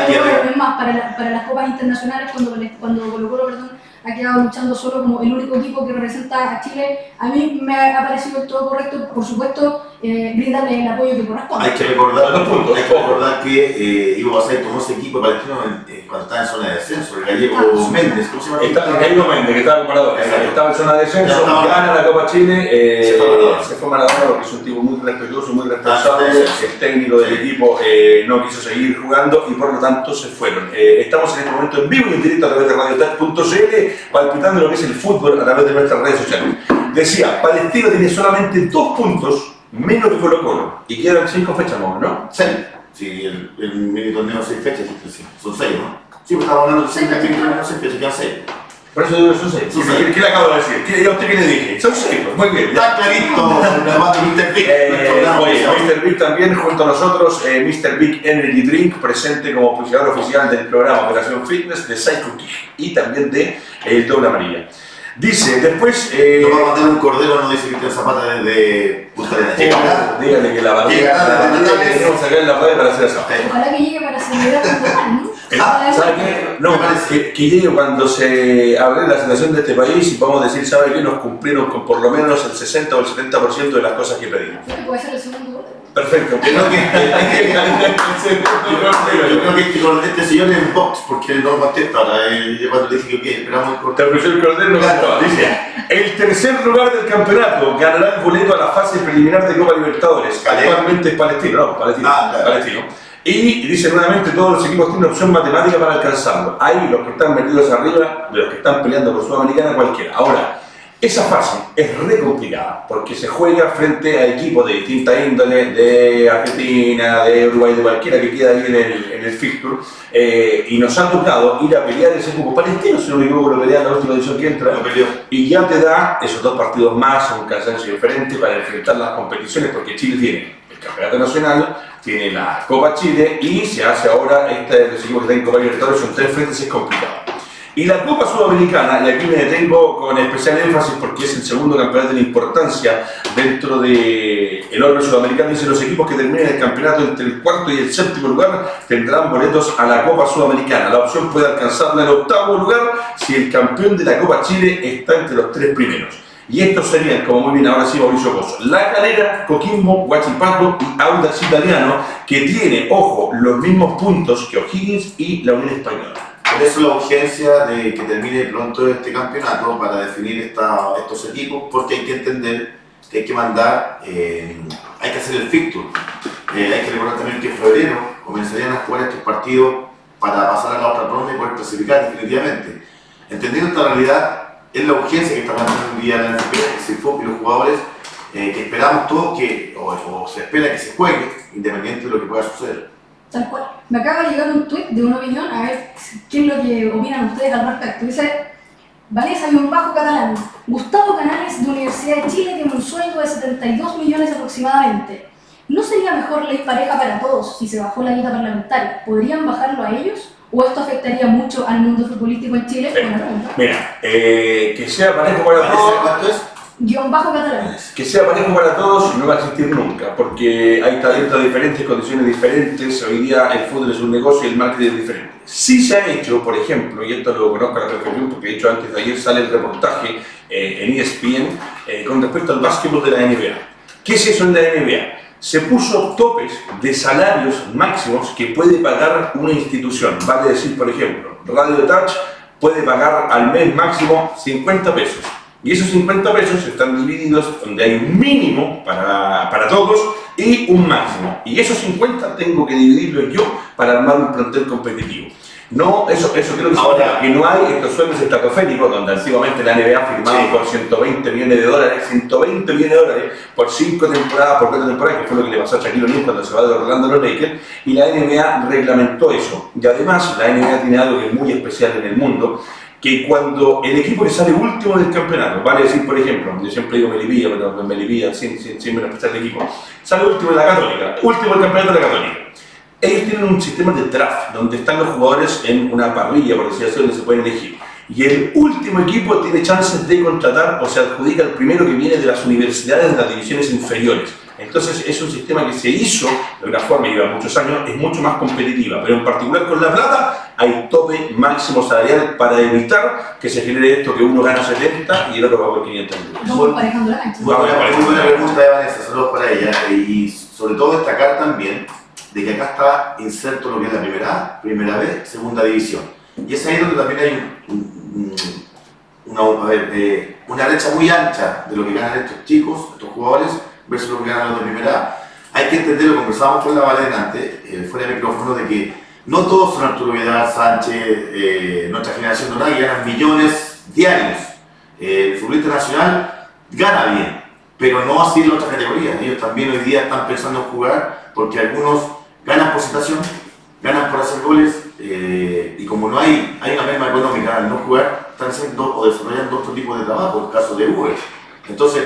es más, para, la- para las copas internacionales, cuando, cuando Colo Colo, perdón, ha quedado luchando solo como el único equipo que representa a Chile, a mí me ha parecido todo correcto, por supuesto, eh, brindarle el apoyo que corresponde. Hay que recordar, Dos puntos. hay que recordar que eh, Ivo Basay tomó ese equipo palestino en- eh, cuando estaba en zona de descenso, el gallego Ah. Méndez, ¿cómo se llama? Está Caído Méndez, que estaba comparado, Exacto. estaba en zona de descenso, gana la Copa Chile, eh, Se fue Maradona. se fue Maradona porque es un tipo muy respetuoso, muy responsable, Ah, sí. el técnico del equipo eh, no quiso seguir jugando y por lo tanto se fueron. Eh, estamos en este momento en vivo y en directo a través de RadioTat.cl, palpitando lo que es el fútbol a través de nuestras redes sociales. Decía, Palestino tiene solamente dos puntos menos que Colo Colo y quedan cinco fechas más, ¿no? Seis. Sí, el, el mini torneo seis fechas, sí, sí, son seis, ¿no? Sí, pues estamos hablando de seis, el mini torneo seis fechas, quedan seis. Por eso digo, son seis. Son ¿Qué, le acabo de decir? ¿Qué, ¿Y a usted qué le dije? Son seis, pues, muy bien. Está clarito, de Mr. Big, Eh, oye. Mr. Big también junto a nosotros, eh, Mr. Big Energy Drink, presente como auspiciador oficial del programa Operación Fitness de Psycho Kick y también de El Doble Amarilla. Dice, después... Eh, Nos va a mandar un cordero, nos dice Cristian Zapata desde Punta Arenas. Llegará. dígale que la barriga que tenemos acá en la para hacer eso. Ojalá que llegue para celebrar ¿no? ¿Sabe que- qué? No, que, que llegue cuando se hable la situación de este país y vamos a decir, ¿sabe qué? Nos cumplieron con por lo menos el 60 o el 70% de las cosas que pedimos. Que puede ser el segundo. Perfecto. Yo creo que, yo creo que este, este señor es un box, porque no contesta ahora. eh, yo cuando le dije que ok, esperamos el ofreció el no Claro. Dice, el tercer lugar del campeonato ganará el boleto a la fase preliminar de Copa Libertadores. Actualmente es Palestino, no, Palestino. Ah, claro. Palestino. Y dice nuevamente, todos los equipos tienen opción matemática para alcanzarlo. Ahí los que están metidos arriba, de los que están peleando por Sudamericana, cualquiera. Ahora, esa fase es re complicada porque se juega frente a equipos de distinta índole, de Argentina, de Uruguay, de cualquiera que queda ahí en el, en el fixture, eh, y nos ha tocado ir a pelear ese equipo palestino, si no me equivoco, lo pelea en la última edición que entra, Lo peleó. y ya te da esos dos partidos más, un cansancio diferente para enfrentar las competiciones, porque Chile tiene el Campeonato Nacional, tiene la Copa Chile y se hace ahora, este equipos que están en Copa Libertadores, son tres frentes, es complicado. Y la Copa Sudamericana, y aquí me detengo con especial énfasis porque es el segundo campeonato de importancia dentro del el orden sudamericano, dice los equipos que terminen el campeonato entre el cuarto y el séptimo lugar tendrán boletos a la Copa Sudamericana. La opción puede alcanzarla en octavo lugar si el campeón de la Copa Chile está entre los tres primeros. Y estos serían, como muy bien ahora sí Mauricio Pozo, La Calera, Coquimbo, Huachipato y Audax Italiano, que tiene, ojo, los mismos puntos que O'Higgins y la Unión Española. Por eso la urgencia de que termine pronto este campeonato para definir estos equipos, porque hay que entender que hay que mandar, eh, hay que hacer el fixture. Eh, hay que recordar también que en febrero comenzarían a jugar estos partidos para pasar a la otra ronda y poder clasificar definitivamente. Entendiendo esta realidad, es la urgencia que está planteando hoy día la NFP, y los jugadores, eh, que esperamos todos que, o, o se espera que se juegue, independiente de lo que pueda suceder. Tal cual. Me acaba de llegar un tweet de una opinión, a ver qué es lo que opinan ustedes al respecto. Dice, Vanessa y un bajo catalán. Gustavo Canales de Universidad de Chile tiene un sueldo de 72 millones aproximadamente. ¿No sería mejor ley pareja para todos si se bajó la guita parlamentaria? ¿Podrían bajarlo a ellos? ¿O esto afectaría mucho al mundo futbolístico en Chile? Mira, eh, que sea parejo para ¿Parece todos. Guión bajo catalán. Que sea parejo para todos no va a existir nunca, porque hay talentos diferentes, condiciones diferentes. Hoy día el fútbol es un negocio y el marketing es diferente. Sí se ha hecho, por ejemplo, y esto lo conozco a la perfección porque de hecho antes de ayer sale el reportaje eh, en ESPN eh, con respecto al básquetbol de la NBA. ¿Qué es eso en la NBA? Se puso topes de salarios máximos que puede pagar una institución. Vale decir, por ejemplo, Radio Touch puede pagar al mes máximo 50 pesos. Y esos 50 pesos están divididos donde hay un mínimo para, para todos y un máximo. Y esos 50 tengo que dividirlos yo para armar un plantel competitivo. No, eso, eso creo que, Ahora- que no hay estos sueldos estratosféricos donde antiguamente la NBA firmaba Sí. por 120 millones de dólares, 120 millones de dólares por 5 temporadas, por 4 temporadas, que fue lo que le pasó a Shaquille O'Neal cuando se va de Orlando a los Lakers, y la NBA reglamentó eso. Y además la NBA tiene algo que es muy especial en el mundo, que cuando el equipo que sale último del campeonato, vale decir, por ejemplo, yo siempre digo Melipilla, pero Melipilla, sin, sin, sin menospreciar el equipo, sale último de la Católica, último del campeonato de la Católica. Ellos tienen un sistema de draft, donde están los jugadores en una parrilla, por decirlo así, donde se pueden elegir. Y el último equipo tiene chances de contratar o se adjudica el primero que viene de las universidades de las divisiones inferiores. Entonces es un sistema que se hizo de una forma, y lleva muchos años, es mucho más competitiva, pero en particular con la plata hay tope máximo salarial para evitar que se genere esto que uno gana 70 y el otro va por 500 euros. Cancha. Muy buena, muy buena pregunta de Vanessa, saludos para ella. Y sobre todo destacar también de que acá está inserto lo que es la primera A, primera B, segunda división. Y es ahí donde también hay un- un- una, a ver, eh, una brecha muy ancha de lo que ganan estos chicos, estos jugadores, versus lo que ganan los de primera. Hay que entender, lo conversábamos con la Valena antes, eh, fuera de micrófono, de que no todos son Arturo Vidal, Sánchez, eh, nuestra generación dorada, que ganan millones diarios. Eh, el futbolista nacional gana bien, pero no así en otras categorías. Ellos también hoy día están pensando en jugar porque algunos ganan por situación, ganan por hacer goles eh, y como no hay, hay una merma económica al no jugar, están haciendo o desarrollando otro tipo de trabajo, el caso de Uber. Entonces,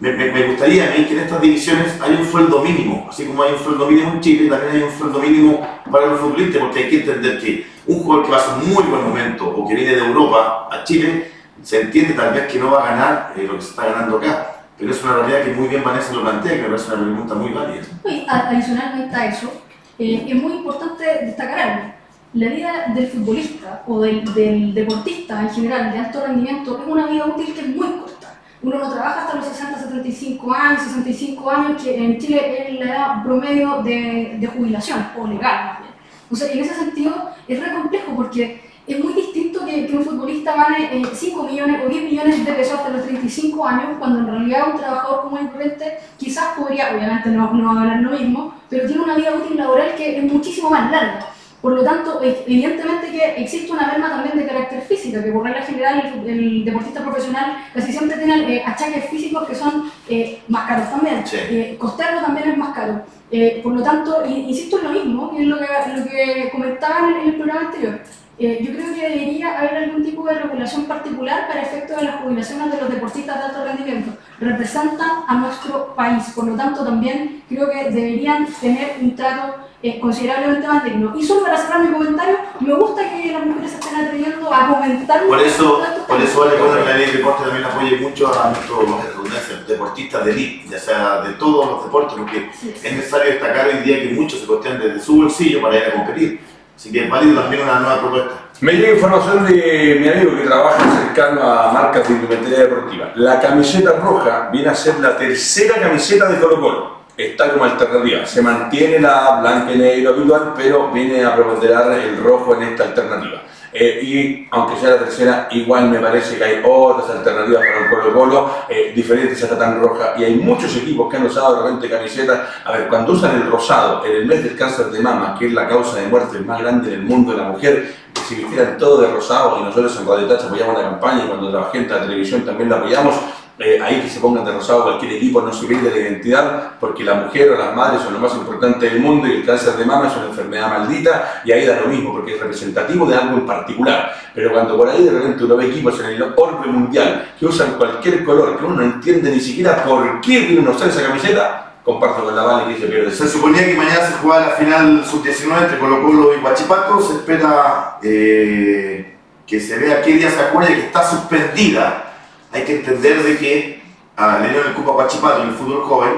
me, me- me gustaría que en estas divisiones haya un sueldo mínimo, así como hay un sueldo mínimo en Chile, también hay un sueldo mínimo para los futbolistas, porque hay que entender que un jugador que pasa un muy buen momento o que viene de Europa a Chile, se entiende tal vez que no va a ganar eh, lo que se está ganando acá. Pero es una realidad que muy bien Vanessa lo plantea, que me parece una pregunta muy válida. Y adicionalmente a eso, eh, es muy importante destacar algo. La vida del futbolista o del, del deportista en general de alto rendimiento es una vida útil que es muy corta. Uno no trabaja hasta los 60, 75 años, 65 años, que en Chile es la edad promedio de, de jubilación, o legal más bien. O sea, en ese sentido es re complejo porque es muy distinto que, que un futbolista gane eh, 5 millones o 10 millones de pesos hasta los 35 años, cuando en realidad un trabajador común y corriente quizás podría, obviamente no, no va a ganar lo mismo, pero tiene una vida útil laboral que es muchísimo más larga. Por lo tanto, evidentemente que existe una merma también de carácter físico, que por regla general el, el deportista profesional casi siempre tiene eh, achaques físicos que son eh, más caros también. Sí. Eh, costearlo también es más caro. Eh, por lo tanto, insisto en lo mismo, es lo que, lo que comentaba en el, en programa anterior. Eh, yo creo que debería haber algún tipo de regulación particular para efecto de las jubilaciones de los deportistas de alto rendimiento. Representan a nuestro país, por lo tanto también creo que deberían tener un trato eh, considerablemente más digno. Y solo para cerrar mi comentario, me gusta que las mujeres se estén atreviendo a comentar Por eso, por eso vale bueno la ley de deporte también apoye mucho a nuestros deportistas de elite, ya sea de todos los deportes, porque Sí. es necesario destacar hoy día que muchos se costean desde su bolsillo para ir a competir. Así que es válido también una nueva propuesta. Me llega información de mi amigo que trabaja cercano a marcas de indumentaria deportiva. La camiseta roja viene a ser la tercera camiseta de Colo Colo. Está como alternativa. Se mantiene la blanca y negro habitual, pero viene a preponderar el rojo en esta alternativa. Eh, y aunque sea la tercera, igual me parece que hay otras alternativas para un Colo Colo, eh, diferentes a tan roja. Y hay muchos equipos que han usado de repente camisetas. A ver, cuando usan el rosado en el mes del cáncer de mama, que es la causa de muerte más grande en el mundo de la mujer, que si vistieran todo de rosado, y nosotros en Radio Touch apoyamos la campaña, y cuando trabajé en la televisión también la apoyamos, eh, ahí que se pongan de rosado cualquier equipo, no se pierde la identidad, porque la mujer o las madres son lo más importante del mundo y el cáncer de mama es una enfermedad maldita y ahí da lo mismo, porque es representativo de algo en particular. Pero cuando por ahí de repente uno ve equipos en el orbe mundial que usan cualquier color, que uno no entiende ni siquiera por qué vienen a usar esa camiseta, comparto con la Vale que se pierde. Se suponía que mañana se jugaba la final sub-19 entre Colo Colo y Huachipato. Se espera eh, que se vea qué día se acuerda que está suspendida. Hay que entender de que a León el Cupa Huachipato en el fútbol joven,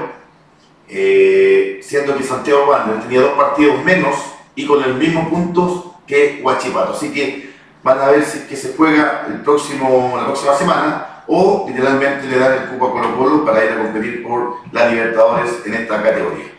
eh, siendo que Santiago Wander tenía dos partidos menos y con el mismo puntos que Huachipato. Así que van a ver si es que se juega el próximo, la próxima semana o literalmente le dan el cupo a Colo Colo para ir a competir por la Libertadores en esta categoría.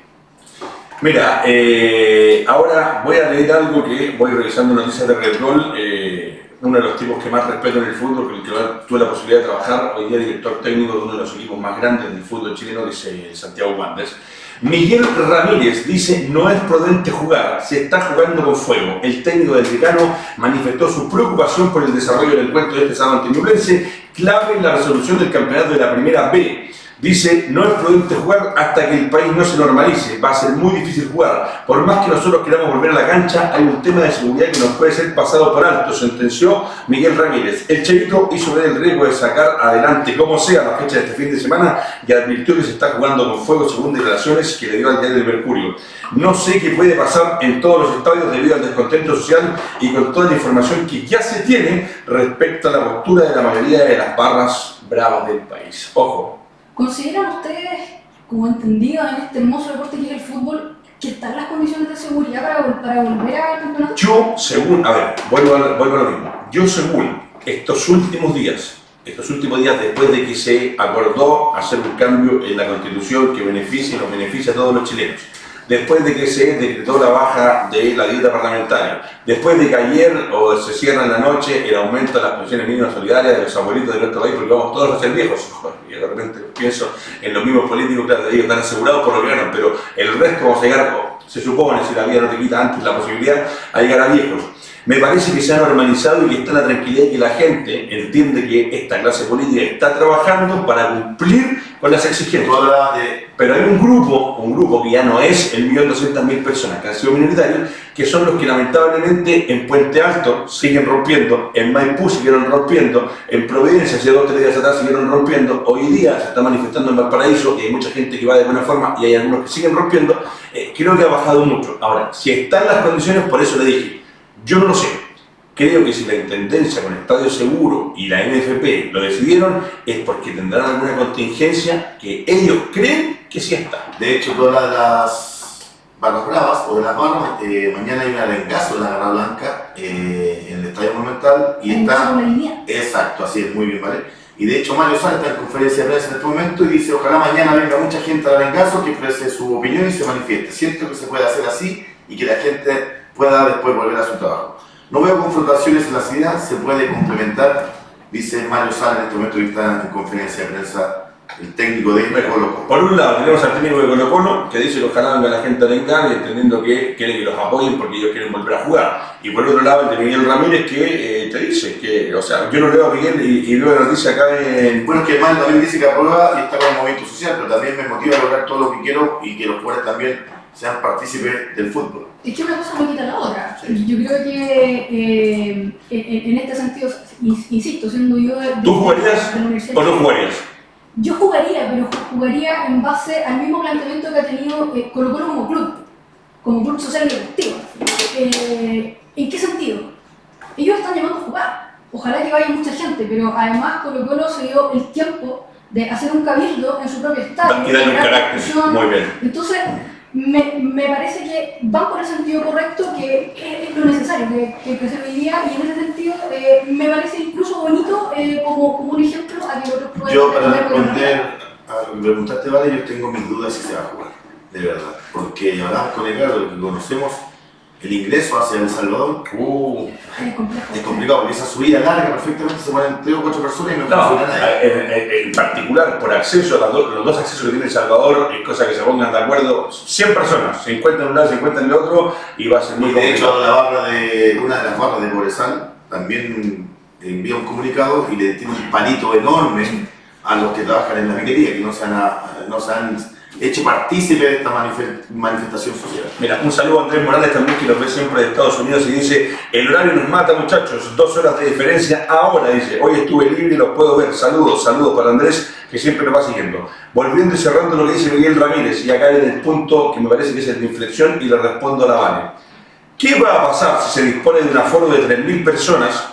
Mira, eh, ahora voy a leer algo que voy revisando noticias de Red eh, uno de los tipos que más respeto en el fútbol, con el que tuve la posibilidad de trabajar, hoy día director técnico de uno de los equipos más grandes del fútbol chileno, que es eh, Santiago Wanderers. Miguel Ramírez dice, no es prudente jugar, se está jugando con fuego. El técnico del decano manifestó su preocupación por el desarrollo del encuentro de este sábado ante clave en la resolución del campeonato de la primera B. Dice, no es prudente jugar hasta que el país no se normalice, va a ser muy difícil jugar. Por más que nosotros queramos volver a la cancha, hay un tema de seguridad que nos puede ser pasado por alto, sentenció Miguel Ramírez. El Chelito hizo ver el riesgo de sacar adelante como sea la fecha de este fin de semana y advirtió que se está jugando con fuego según declaraciones que le dio al diario de Mercurio. No sé qué puede pasar en todos los estadios debido al descontento social y con toda la información que ya se tiene respecto a la postura de la mayoría de las barras bravas del país. Ojo, ¿Consideran ustedes, como entendido en este hermoso deporte que es el fútbol, que están las condiciones de seguridad para, volver al campeonato? Yo, según, a ver, vuelvo a, vuelvo a lo mismo. Yo, según estos últimos días, estos últimos días después de que se acordó hacer un cambio en la constitución que beneficie y nos beneficia a todos los chilenos, después de que se decretó la baja de la dieta parlamentaria, después de que ayer o se cierra en la noche el aumento de las pensiones mínimas solidarias de los abuelitos de nuestro país, porque vamos todos a ser viejos, <laughs> y de repente pienso en los mismos políticos, claro, ellos están asegurados por lo que ganan, pero el resto vamos a llegar, se supone, si la vida no te quita antes la posibilidad, a llegar a viejos. Me parece que se ha normalizado y que está la tranquilidad y que la gente entiende que esta clase política está trabajando para cumplir con las exigencias. Pero hay un grupo, un grupo que ya no es el millón doscientas mil personas que han sido minoritarios, que son los que lamentablemente en Puente Alto siguen rompiendo, en Maipú siguieron rompiendo, en Providencia hace dos o tres días atrás siguieron rompiendo, hoy día se está manifestando en Valparaíso y hay mucha gente que va de buena forma y hay algunos que siguen rompiendo, eh, creo que ha bajado mucho. Ahora, si están las condiciones, por eso le dije, yo no lo sé. Creo que si la Intendencia con Estadio Seguro y la NFP lo decidieron es porque tendrán alguna contingencia que ellos creen que sí está. De hecho, todas las barras bravas o de las barras, eh, mañana hay un arengazo de la Garra Blanca eh, en el Estadio Monumental y está... Exacto, así es, muy bien, ¿vale? Y de hecho Mario Sala está en conferencia de prensa en este momento y dice ojalá mañana venga mucha gente al arengazo que exprese su opinión y se manifieste. Siento que se puede hacer así y que la gente pueda después volver a su trabajo. No veo confrontaciones en la ciudad, se puede complementar, dice Mario Sala en este momento que está en conferencia de prensa el técnico de Colo Colo. Por un lado tenemos al técnico de Colo Colo que dice que ojalá venga la gente a y entendiendo que quiere que los apoyen porque ellos quieren volver a jugar. Y por otro lado el de Miguel Ramírez que eh, te dice que, o sea, yo no leo a Miguel y, y veo la noticia acá en... Bueno, es que Mario también dice que aprueba y está con el movimiento social, pero también me motiva a lograr todo lo que quiero y que los jugadores también sean partícipes del fútbol. Es que una cosa no quita la otra. Yo creo que eh, en, este sentido, insisto, siendo yo de, ¿Tú jugarías o no jugarías? Yo jugaría, pero jugaría en base al mismo planteamiento que ha tenido eh, Colo Colo como club, como club social y deportivo. Eh, ¿En qué sentido? Ellos están llamando a jugar. Ojalá que vaya mucha gente, pero además Colo Colo se dio el tiempo de hacer un cabildo en su propio estadio. Y darle un carácter. Muy bien. Entonces, me, me, parece que van por el sentido correcto, que, es lo necesario que, que, se veía, y en ese sentido eh, me parece incluso bonito eh, como, como, un ejemplo a que otros puedan Yo, para responder a lo que preguntaste, Vale, yo tengo mis dudas si se va a jugar, de verdad, porque hablamos con el lo que conocemos el ingreso hacia El Salvador uh, es, complicado porque esa subida larga perfectamente se pueden tres o cuatro personas y no, no funciona nada. En, en, particular, por acceso, los dos accesos que tiene El Salvador, es cosa que se pongan de acuerdo 100 personas, se encuentran en un lado, se encuentran en el otro y va a ser muy y de hecho, la barra de, una de las barras de Boresal también envía un comunicado y le tiene un palito enorme a los que trabajan en la minería, que no se han, no se han hecho partícipe de esta manife- manifestación social. Mira, un saludo a Andrés Morales también que nos ve siempre de Estados Unidos y dice, el horario nos mata muchachos, dos horas de diferencia ahora, dice, hoy estuve libre y los puedo ver, saludos, saludos para Andrés que siempre nos va siguiendo. Volviendo y cerrando lo que dice Miguel Ramírez y acá en el punto que me parece que es el de inflexión y le respondo a la Vane. ¿Qué va a pasar si se dispone de un aforo de 3.000 personas?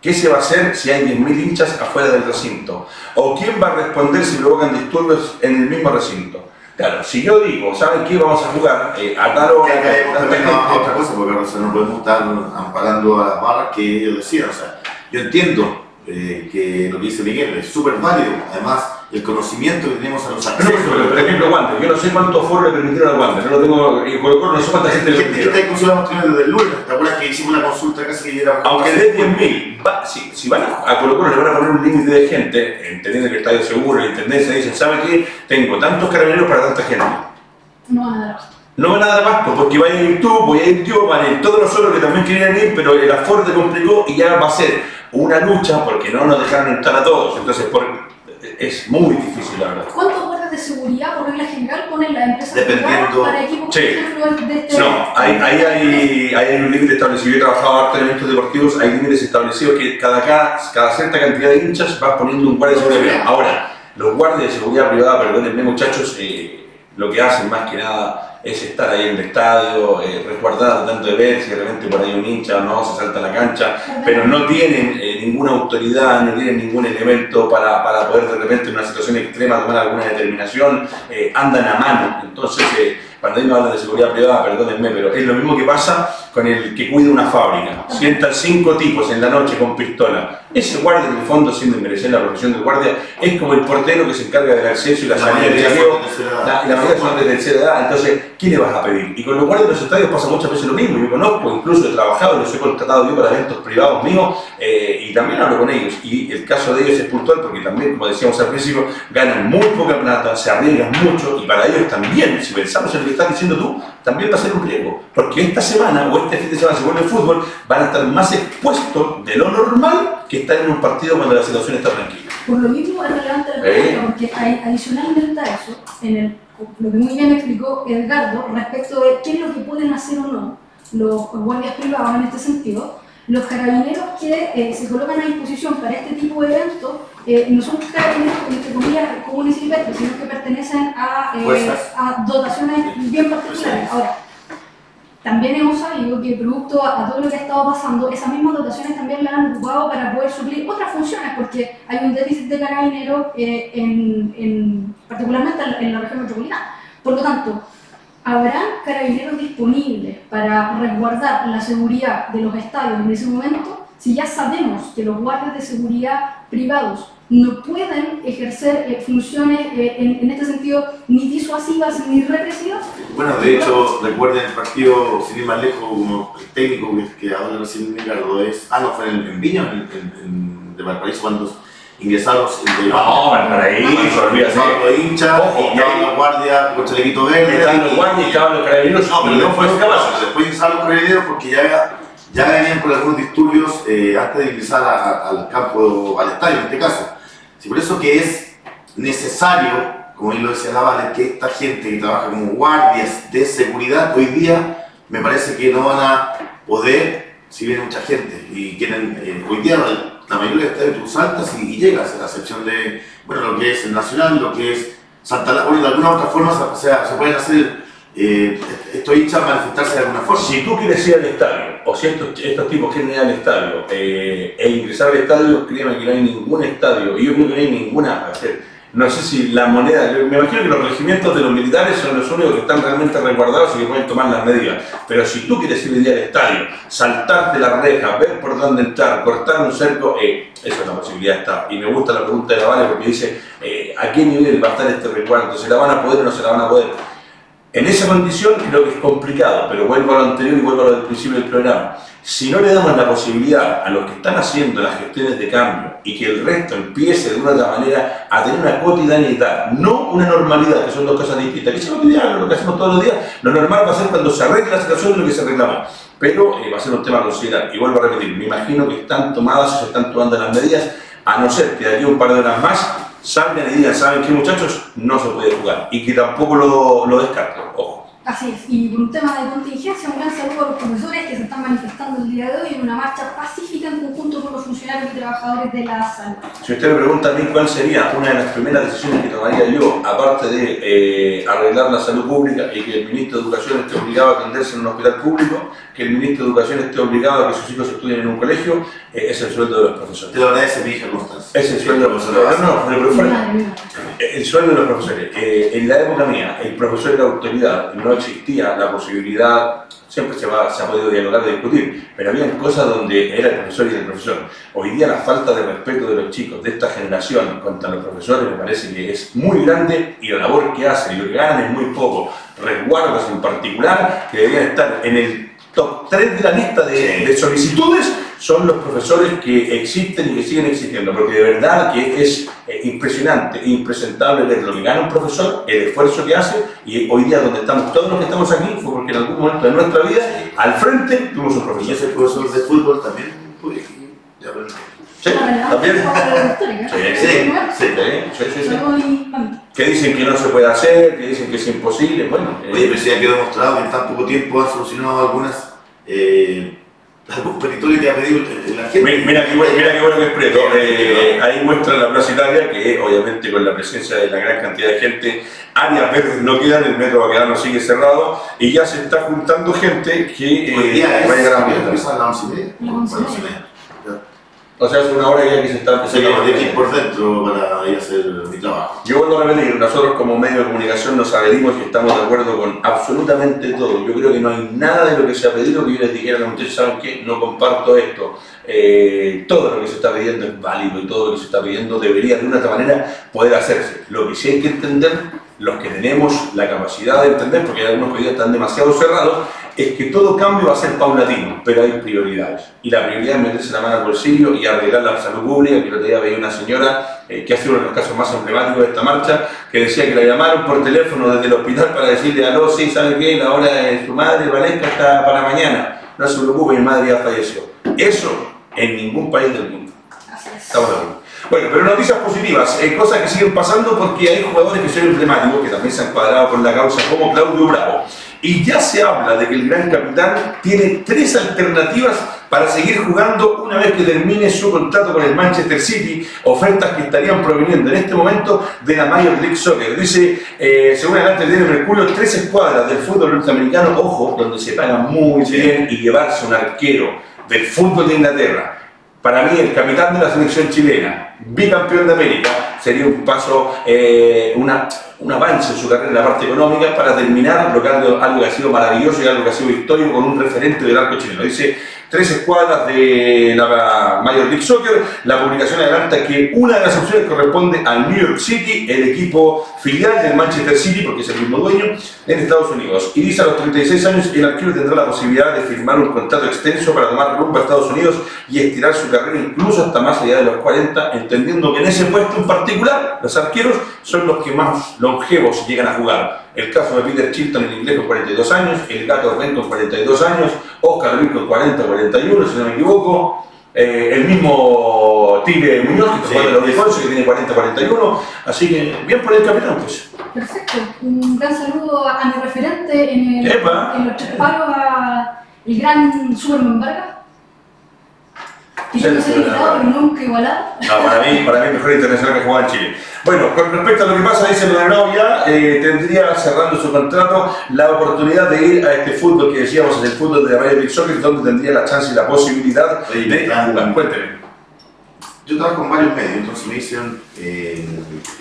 ¿Qué se va a hacer si hay 10.000 hinchas afuera del recinto? ¿O quién va a responder si provocan disturbios en el mismo recinto? Claro, si yo digo, ¿saben qué? Vamos a jugar eh, a tal hora, Que tanta también a gente. otra cosa, porque o sea, no podemos estar amparando a las barras que ellos decían. O sea, yo entiendo eh, que lo que dice Miguel es súper válido. Además, el conocimiento que tenemos a los accesos. no, pero, por ejemplo, Wander, yo no sé cuántos foros le permitieron al Wander, no lo tengo, y Colo Colo no sé cuánta gente le Gente que permitieron. está inclusive hemos tenido desde el lunes. ¿Te acuerdas que hicimos una consulta casi que era Aunque de 10.000, va- si, si van a, a Colo Colo le van a poner un límite de gente, entendiendo que el estadio seguro, la intendencia dicen, ¿sabe qué? Tengo tantos carabineros para tanta gente. No van a dar abasto. No van a dar abasto porque vaya a ir tú, voy a ir yo, van a ir todos los otros que también querían ir, pero el aforo te complicó y ya va a ser una lucha porque no nos dejaron entrar a todos. Entonces, por- es muy difícil, la verdad. ¿Cuántos guardias de seguridad por regla general ponen las empresas Dependiendo- para equipos, Sí. de este... No, ahí, hay, hay un límite establecido. Yo he trabajado harto en eventos deportivos, hay límites establecidos que cada, cada, cada cierta cantidad de hinchas va poniendo un guardia de seguridad. Ahora, los guardias de seguridad privada, perdónenme muchachos, eh, lo que hacen más que nada es estar ahí en el estadio, eh, resguardar, tratando de ver si de repente por ahí un hincha o no se salta a la cancha, pero no tienen eh, ninguna autoridad, no tienen ningún elemento para, para poder de repente en una situación extrema tomar alguna determinación, eh, andan a mano. Entonces, eh, cuando ellos hablan de seguridad privada, perdónenme, pero es lo mismo que pasa con el que cuida una fábrica. Sientan cinco tipos en la noche con pistola. Ese guardia, en el fondo, siendo merecer la profesión del guardia, es como el portero que se encarga del acceso y la La salida del saqueo. La, la mayoría son de tercera edad, entonces, ¿qué le vas a pedir? Y con los guardias de los estadios pasa muchas veces lo mismo. Yo conozco, incluso he trabajado, los he contratado yo para eventos privados míos eh, y también hablo con ellos. Y el caso de ellos es puntual porque también, como decíamos al principio, ganan muy poca plata, se arriesgan mucho y para ellos también, si pensamos en que estás diciendo tú, también va a ser un riesgo. Porque esta semana o este fin de semana, si vuelve el fútbol, van a estar más expuestos de lo normal que estar en un partido cuando la situación está tranquila. Por lo mismo es relevante la Eh. porque adicionalmente a eso, en el, lo que muy bien explicó Edgardo respecto de qué es lo que pueden hacer o no los guardias privados en este sentido, los carabineros que eh, se colocan a disposición para este tipo de eventos eh, no son carabineros, entre comillas, comunes y silvestres, sino que pertenecen a, eh, a dotaciones bien particulares. Ahora, también hemos sabido que producto a, a todo lo que ha estado pasando, esas mismas dotaciones también la han ocupado para poder suplir otras funciones, porque hay un déficit de carabineros, eh, en, en- particularmente en la, en la región metropolitana. Por lo tanto, habrá carabineros disponibles para resguardar la seguridad de los estadios en ese momento, si ya sabemos que los guardias de seguridad privados no pueden ejercer eh, funciones eh, en, en este sentido ni disuasivas ni represivas. Bueno, de hecho, recuerden el partido, sin ir más lejos, como el técnico que, que habla recién Ricardo es. Ah, no, fue en, en Viña, en, en- en- de Valparaíso, cuando ingresaron los. No, Valparaíso, olvídate. Los hinchas, y estaban los guardias con chalequito verde. Estaban los guardias y estaban los carabineros No, pero no capaces. después ingresaron los carabineros porque ya, ya venían con algunos disturbios eh, antes de ingresar a- a- al campo, al estadio en este caso. Sí, por eso que es necesario, como bien lo decía la Vale, que esta gente que trabaja como guardias de seguridad hoy día me parece que no van a poder, si viene mucha gente y quieren, eh, hoy día la mayoría de estadios tú saltas y, y llegas, a excepción de, bueno, lo que es el Nacional, lo que es Santa Laura, bueno, de alguna u otra forma o sea, se pueden hacer eh, estos manifestarse de alguna forma. Si tú quieres ir al estadio, o si estos, estos tipos quieren ir al estadio eh, e ingresar al estadio, créeme que no hay ningún estadio, y yo creo que no hay ninguna, no sé si la moneda, me imagino que los regimientos de los militares son los únicos que están realmente resguardados y que pueden tomar las medidas, pero si tú quieres ir al estadio, saltarte la reja, ver por dónde entrar, cortar un cerco, eh, esa es la posibilidad está. Y me gusta la pregunta de Vale porque dice, eh, ¿a qué nivel va a estar este resguardo? ¿Se la van a poder o no se la van a poder? En esa condición creo que es complicado, pero vuelvo a lo anterior y vuelvo a lo del principio del programa. Si no le damos la posibilidad a los que están haciendo las gestiones de cambio y que el resto empiece de una otra manera a tener una cotidianidad, no una normalidad, que son dos cosas distintas, que es cotidiano, lo que hacemos todos los días, lo normal va a ser cuando se arregle la situación lo que se reclama. Pero eh, va a ser un tema a considerar. Y vuelvo a repetir, me imagino que están tomadas o se están tomando las medidas a no ser que de aquí un par de horas más salgan y digan, ¿saben qué muchachos? No se puede jugar. Y que tampoco lo, lo descarten, ojo. Así es, y por un tema de contingencia, un gran saludo a los profesores que se están manifestando el día de hoy en una marcha pacífica en conjunto con los funcionarios y trabajadores de la salud. Si usted me pregunta a mí cuál sería una de las primeras decisiones que tomaría yo, aparte de eh, arreglar la salud pública y que el ministro de Educación esté obligado a atenderse en un hospital público, que el ministro de Educación esté obligado a que sus hijos estudien en un colegio, eh, es el sueldo de los profesores. Te lo agradece mi hija Constanza. Es el sueldo de los profesores. No, madre, mi madre. el sueldo de los profesores. Eh, en la época mía, el profesor era autoridad, no existía la posibilidad, siempre se, va, se ha podido dialogar y discutir, pero había cosas donde era el profesor y el profesor. Hoy día la falta de respeto de los chicos de esta generación contra los profesores me parece que es muy grande y la labor que hacen y lo que ganan es muy poco. Resguardos en particular, que deberían estar en el top 3 de la lista de, solicitudes, son los profesores que existen y que siguen existiendo, porque de verdad que es eh, impresionante, impresentable ver lo que gana un profesor, el esfuerzo que hace, y hoy día donde estamos todos los que estamos aquí fue porque en algún momento de nuestra vida, al frente, tuvimos un Y profesor. ese profesor de fútbol también, pues, ya. Sí, también. Sí, ¿eh? sí, sí. Sí, Que dicen que no se puede hacer, que dicen que es imposible, bueno. eh, Oye, pero si ya quedó demostrado que en tan poco tiempo han solucionado algunas, eh, <laughs> algún que ha pedido la gente. Mira, qué bueno, mira qué bueno que es Prieto. Eh, ahí muestra la Plaza Italia que obviamente con la presencia de la gran cantidad de gente, áreas verdes no quedan, el metro Baquedano sigue cerrado y ya se está juntando gente que Hoy eh, día es, va a llegar a la ya fiesta. empieza a las once y media. Las once y Bueno, media. media. O sea, hace una hora ya que se está empezando tengo ir por dentro para ir a hacer mi trabajo. Yo vuelvo a repetir, nosotros como medio de comunicación nos adherimos y estamos de acuerdo con absolutamente todo. Yo creo que no hay nada de lo que se ha pedido que yo les dijera a los muchachos, ¿saben qué? No comparto esto. Eh, todo lo que se está pidiendo es válido y todo lo que se está pidiendo debería de una otra manera poder hacerse. Lo que sí hay que entender, los que tenemos la capacidad de entender, porque hay algunos que hoy día están demasiado cerrados, es que todo cambio va a ser paulatino, pero hay prioridades. Y la prioridad es meterse la mano al bolsillo y arreglar la salud pública, que el otro día veía una señora eh, que ha sido uno de los casos más emblemáticos de esta marcha, que decía que la llamaron por teléfono desde el hospital para decirle, aló, sí, ¿sabe qué? La hora de su madre, Valesca, está para mañana. No se preocupe, mi madre ya falleció. Eso en ningún país del mundo. Estamos de acuerdo. Bueno, pero noticias positivas, eh, cosas que siguen pasando porque hay jugadores que son emblemáticos, que también se han cuadrado con la causa, como Claudio Bravo. Y ya se habla de que el gran capitán tiene tres alternativas para seguir jugando una vez que termine su contrato con el Manchester City, ofertas que estarían proveniendo en este momento de la Major League Soccer. Dice, eh, según adelante el diario Mercurio, tres escuadras del fútbol norteamericano, ojo, donde se paga muy bien y llevarse un arquero del fútbol de Inglaterra para mí, el capitán de la selección chilena, bicampeón de América, sería un paso, eh, una, un avance en su carrera en la parte económica para terminar lo que algo, que ha sido maravilloso y algo que ha sido histórico con un referente del arco chileno. Tres escuadras de la Major League Soccer. La publicación adelanta que una de las opciones corresponde al New York City, el equipo filial del Manchester City, porque es el mismo dueño, en Estados Unidos. Y dice a los 36 años el arquero tendrá la posibilidad de firmar un contrato extenso para tomar rumbo a Estados Unidos y estirar su carrera incluso hasta más allá de los 40, entendiendo que en ese puesto en particular los arqueros son los que más longevos llegan a jugar. El caso de Peter Chilton en inglés con 42 años, el Gato Orben con 42 años, Oscar Luis con 40, 41, si no me equivoco. Eh, el mismo Tigre Muñoz, que Sí. tocó el Audiefonso, que tiene 40-41. Así que, bien por el capitán, pues. Perfecto. Un gran saludo a, mi referente en, el, en los tres palos, a el gran Superman Vargas. Que yo Sí, no sí, sí. pero nunca igualado. No, para mí, para mí mejor internacional que jugaba en Chile. Bueno, con respecto a lo que pasa, dice lo de Novia, eh, tendría cerrando su contrato la oportunidad de ir a este fútbol que decíamos, en el fútbol de la Major League Soccer, donde tendría la chance y la posibilidad Oye, de jugar. Cuénteme. Yo trabajo con varios medios, entonces me dicen, eh,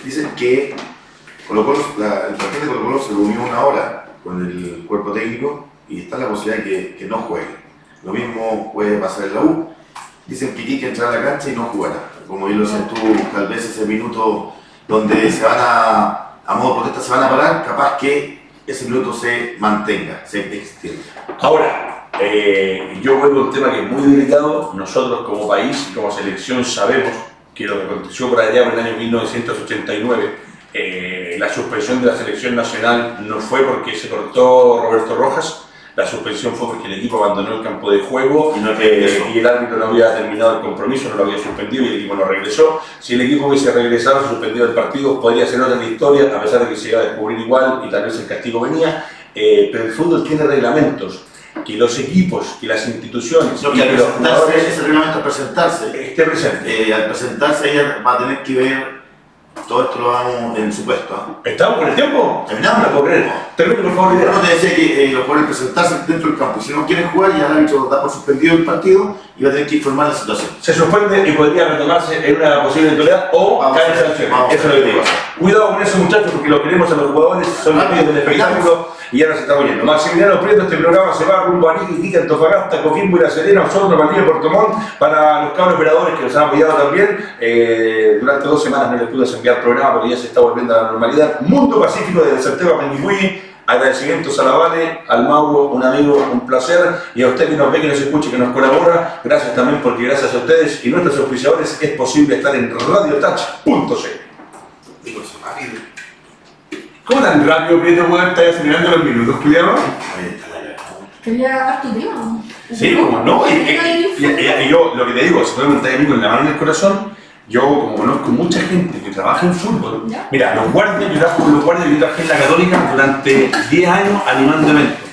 dicen que Colo Colo, la, el plantel de Colo Colo se reunió una hora con el cuerpo técnico y está la posibilidad de que, que no juegue. Lo mismo puede pasar en la U. Dicen que Quique entrará a la cancha y no jugará. Como bien lo decías tú, tal vez ese minuto donde se van a, a modo protesta se van a parar, capaz que ese minuto se mantenga, se extienda. Ahora, eh, yo vuelvo a un tema que es muy delicado. Nosotros como país como selección sabemos que lo que aconteció por allá en el año 1989, eh, la suspensión de la selección nacional no fue porque se cortó Roberto Rojas, La suspensión fue porque el equipo abandonó el campo de juego Y no eh, y el árbitro no había terminado el compromiso, no lo había suspendido y el equipo no regresó. Si el equipo hubiese regresado, suspendido el partido, podría ser otra la historia, a pesar de que se iba a descubrir igual y tal vez el castigo venía. Eh, pero el fútbol tiene reglamentos que los equipos, que las instituciones No, y que al que los presentarse, jugadores ese reglamento presentarse, esté presente. eh, al presentarse ella va a tener que ver, todo esto lo vamos en supuesto. ¿ah? ¿Estamos con el tiempo? Terminamos. No puedo creer. Termine, por favor, Yo no te decía que eh, los jugadores presentarse dentro del campo si no quieren jugar ya el árbitro da por suspendido el partido y va a tener que informar la situación. Se suspende y podría retomarse en una posible eventualidad o Vamos caer en a Eso es lo que digo. Cuidado con eso, muchachos, porque lo queremos a los jugadores, son los medios del espectáculo y ya nos estamos yendo. Maximiliano Prieto, este programa se va rumbo a Arica, Iquique, Antofagasta, Coquimbo y La Serena, Osorno, Valdivia, Puerto Montt, para los cabros operadores que nos han apoyado también. Eh, durante dos semanas no les pude enviar programa porque ya se está volviendo a la normalidad. Mundo Pacífico desde Santiago a Penguipulli. Agradecimientos a la Vale, al Mauro, un amigo, un placer, y a usted que nos ve, que nos escucha, que nos colabora. Gracias también porque gracias a ustedes y nuestros auspiciadores es posible estar en radiotouch.c. Digo, eso, rápido. ¿Cómo tan rápido, Prieto, weón? ¿Estás acelerando los minutos, culiado? Ahí está la cagada. Quería harto tema. Sí, como no, y, y- y- y- y yo lo que te digo, si tú me preguntas a mí con la mano en el corazón, yo como conozco mucha gente que trabaja en fútbol, mira, los guardias, yo trabajo con los guardias, yo trabajé en la Católica durante 10 años animando eventos.